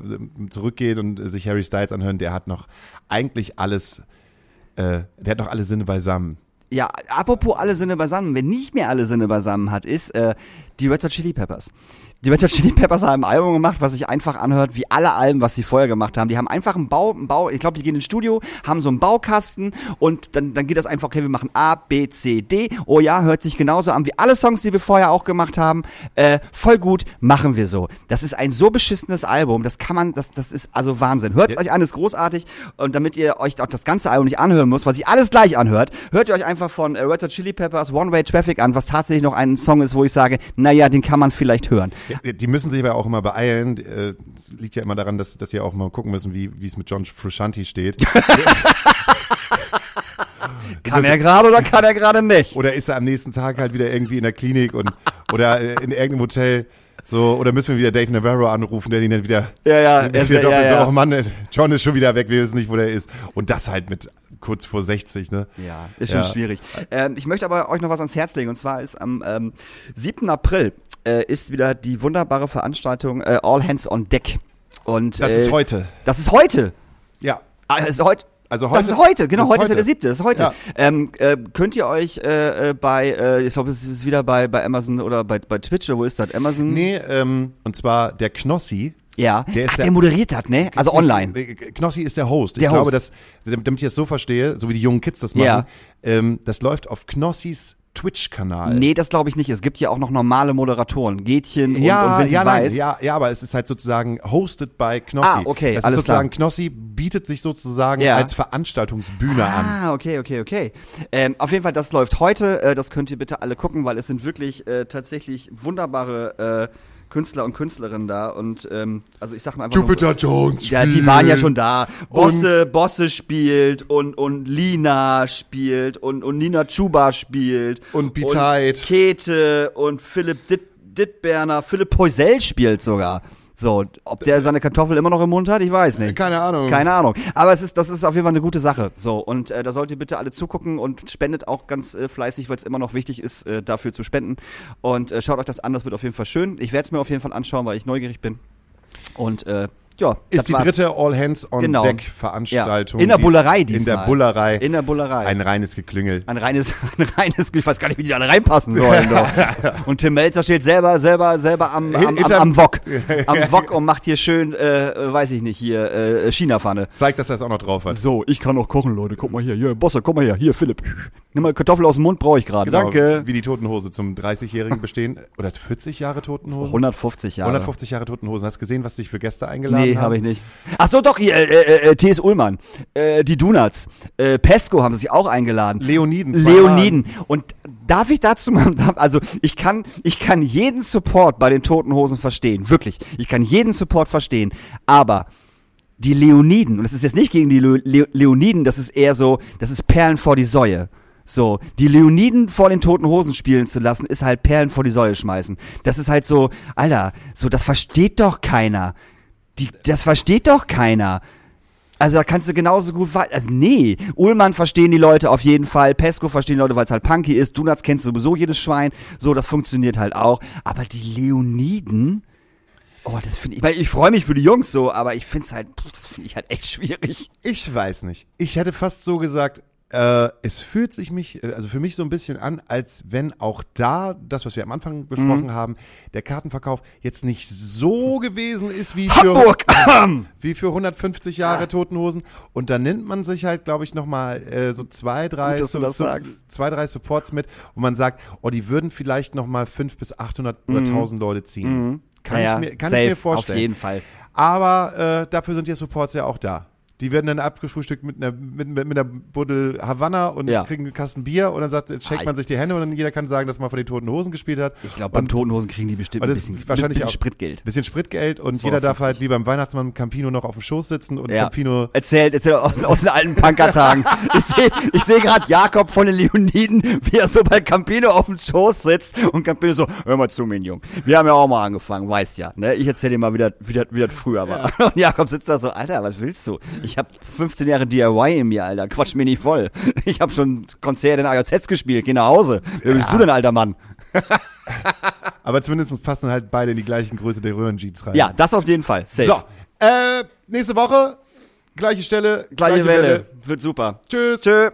zurückgehen und sich Harry Styles anhören. Der hat noch eigentlich alles, äh, der hat noch alle Sinne beisammen. Ja, apropos alle Sinne beisammen, wer nicht mehr alle Sinne beisammen hat, ist äh, die Red Hot Chili Peppers. Die Red Hot Chili Peppers haben ein Album gemacht, was sich einfach anhört wie alle Alben, was sie vorher gemacht haben. Die haben einfach einen Bau, einen Bau, ich glaube, die gehen ins Studio, haben so einen Baukasten und dann, dann geht das einfach, okay, wir machen A, B, C, D. Oh ja, hört sich genauso an wie alle Songs, die wir vorher auch gemacht haben. Äh, voll gut, machen wir so. Das ist ein so beschissenes Album, das kann man, das, das ist also Wahnsinn. Hört es Ja. euch an, ist großartig. Und damit ihr euch auch das ganze Album nicht anhören müsst, weil sich alles gleich anhört, hört ihr euch einfach von äh, Red Hot Chili Peppers One Way Traffic an, was tatsächlich noch ein Song ist, wo ich sage, naja, den kann man vielleicht hören. Ja, die müssen sich aber auch immer beeilen. Äh, Es liegt ja immer daran, dass, dass sie auch mal gucken müssen, wie wie es mit John Frusciante steht. (laughs) Kann er gerade oder kann er gerade nicht? Oder ist er am nächsten Tag halt wieder irgendwie in der Klinik und oder äh, in irgendeinem Hotel? So, oder müssen wir wieder Dave Navarro anrufen, der ihn dann wieder, Ja, ja, wieder er ist- ja, doppelt ja. so, oh Mann, äh, John ist schon wieder weg, wir wissen nicht, wo der ist. Und das halt mit kurz vor 60, ne? Ja, ist schon Ja. schwierig. Ähm, ich möchte aber euch noch was ans Herz legen. Und zwar ist am ähm, 7. April äh, ist wieder die wunderbare Veranstaltung äh, All Hands on Deck. Und, Das äh, ist heute. Das ist heute. Ja. Ah, das ist heute. Also Das heute- ist heute, genau, das ist heute ist ja heute. der siebte, das ist heute. Ja. Ähm, äh, könnt ihr euch äh, äh, bei, äh, ich glaube, es ist wieder bei, bei Amazon oder bei, bei Twitch, oder wo ist das? Amazon? Nee, ähm, und zwar der Knossi. Ja. Der ist Ach, der- der moderiert hat, ne? Also online. Knossi ist der Host. Der ich glaube, Host. dass, damit ich das so verstehe, so wie die jungen Kids das machen, Ja. ähm, das läuft auf Knossis Twitch-Kanal. Nee, das glaube ich nicht. Es gibt ja auch noch normale Moderatoren. Gätchen und, ja, und wenn sie ja, nein, weiß. ja, ja, aber es ist halt sozusagen hosted by Knossi. Ah, okay, das alles ist sozusagen, Knossi bietet sich sozusagen Ja. als Veranstaltungsbühne an. Ah, okay, okay, okay. Ähm, auf jeden Fall, das läuft heute. Äh, das könnt ihr bitte alle gucken, weil es sind wirklich äh, tatsächlich wunderbare äh, Künstler und Künstlerinnen da und ähm, also ich sag mal einfach Jupiter nur, Jones. ja, die waren ja schon da. Bosse, Bosse spielt und und Lina spielt und und Nina Chuba spielt Und Biteit. Kete und Philipp Ditt, Dittberner, Philipp Poisel spielt sogar. So, ob der seine Kartoffel immer noch im Mund hat, ich weiß nicht. Keine Ahnung. Keine Ahnung. Aber es ist, das ist auf jeden Fall eine gute Sache. So, und äh, da sollt ihr bitte alle zugucken und spendet auch ganz äh, fleißig, weil es immer noch wichtig ist, äh, dafür zu spenden. Und äh, schaut euch das an, das wird auf jeden Fall schön. Ich werde es mir auf jeden Fall anschauen, weil ich neugierig bin. Und äh, ja, Ist die war's. dritte All Hands on Genau. Deck ja. Veranstaltung. In der Bullerei In diesmal. der Bullerei. In der Bullerei. Ein reines Geklüngel. Ein reines, (laughs) ein reines, ich weiß gar nicht, wie die alle reinpassen sollen. (laughs) Und Tim Melzer steht selber, selber, selber am, am, am, Hinterm- am Wok. (laughs) Am Wok und macht hier schön, äh, weiß ich nicht, hier, äh, China-Pfanne. Zeigt, dass er es auch noch drauf hat. So, ich kann auch kochen, Leute. Guck mal hier, hier, Bosse, guck mal her, hier, Philipp. Nimm mal Kartoffel aus dem Mund, brauche ich gerade. Genau, Danke. Wie die Totenhose zum 30-jährigen bestehen. Oder 40 Jahre Totenhosen? 150 Jahre. 150 Jahre Totenhosen. Hast du gesehen, was sich für Gäste eingeladen Nee, habe ich nicht. Ach so, doch, hier, äh, äh, äh, T.S. Ullmann, äh, die Donuts, äh, Pesco haben sich auch eingeladen. Leoniden. Leoniden. Und darf ich dazu mal, (laughs) also ich kann, ich kann jeden Support bei den Toten Hosen verstehen, wirklich. Ich kann jeden Support verstehen, aber die Leoniden, und das ist jetzt nicht gegen die Le Le Leoniden, das ist eher so, das ist Perlen vor die Säue. So, die Leoniden vor den toten Hosen spielen zu lassen, ist halt Perlen vor die Säue schmeißen. Das ist halt so, Alter, so, das versteht doch keiner. Die, das versteht doch keiner. Also da kannst du genauso gut also nee, Ullmann verstehen die Leute auf jeden Fall, Pesco verstehen die Leute, weil es halt punky ist, Donuts kennst du sowieso jedes Schwein, so das funktioniert halt auch, aber die Leoniden Oh, das finde ich, ich, mein, ich freue mich für die Jungs so, aber ich finde es halt, das finde ich halt echt schwierig. Ich weiß nicht. Ich hätte fast so gesagt, äh, es fühlt sich mich, äh, also für mich so ein bisschen an, als wenn auch da, das, was wir am Anfang besprochen haben, der Kartenverkauf jetzt nicht so gewesen ist wie für, Hamburg! (clears throat) wie für 150 Jahre Totenhosen. Und da nimmt man sich halt, glaube ich, nochmal äh, so zwei, drei, Gut, so, so, zwei, drei Supports mit, wo man sagt, oh, die würden vielleicht nochmal 5 bis 800 oder 1000 Leute ziehen. Kann, Naja, ich, mir, kann safe, ich mir vorstellen. Auf jeden Fall. Aber äh, dafür sind die Supports ja auch da. Die werden dann abgefrühstückt mit einer, mit, mit, einer Buddel Havanna und Ja. kriegen einen Kasten Bier und dann sagt, shakt Ah, man sich die Hände und dann jeder kann sagen, dass man von den toten Hosen gespielt hat. Ich glaube, beim Totenhosen kriegen die bestimmt ein bisschen, wahrscheinlich bisschen auch- Spritgeld. Bisschen Spritgeld und 250. jeder darf halt wie beim Weihnachtsmann Campino noch auf dem Schoß sitzen und Ja. Campino Erzählt, erzählt aus, aus den alten Punkertagen. ich (laughs) sehe ich seh gerade Jakob von den Leoniden, wie er so bei Campino auf dem Schoß sitzt und Campino so, hör mal zu, mein Jung. Wir haben ja auch mal angefangen, weißt ja. Ne? Ich erzähl dir mal, wie das, wie, das, wie das früher war. Und Jakob sitzt da so, Alter, was willst du? Ich habe 15 Jahre DIY in mir, Alter. Quatsch mir nicht voll. (laughs) Ich habe schon Konzerte in AJZ gespielt. Geh nach Hause. Wer bist du denn, alter Mann? (laughs) aber zumindest passen halt beide in die gleichen Größe der Röhrenjeans rein. Ja, das auf jeden Fall. Safe. So, äh, nächste Woche, gleiche Stelle, Gleiche Welle. Wird super. Tschüss. Tschö.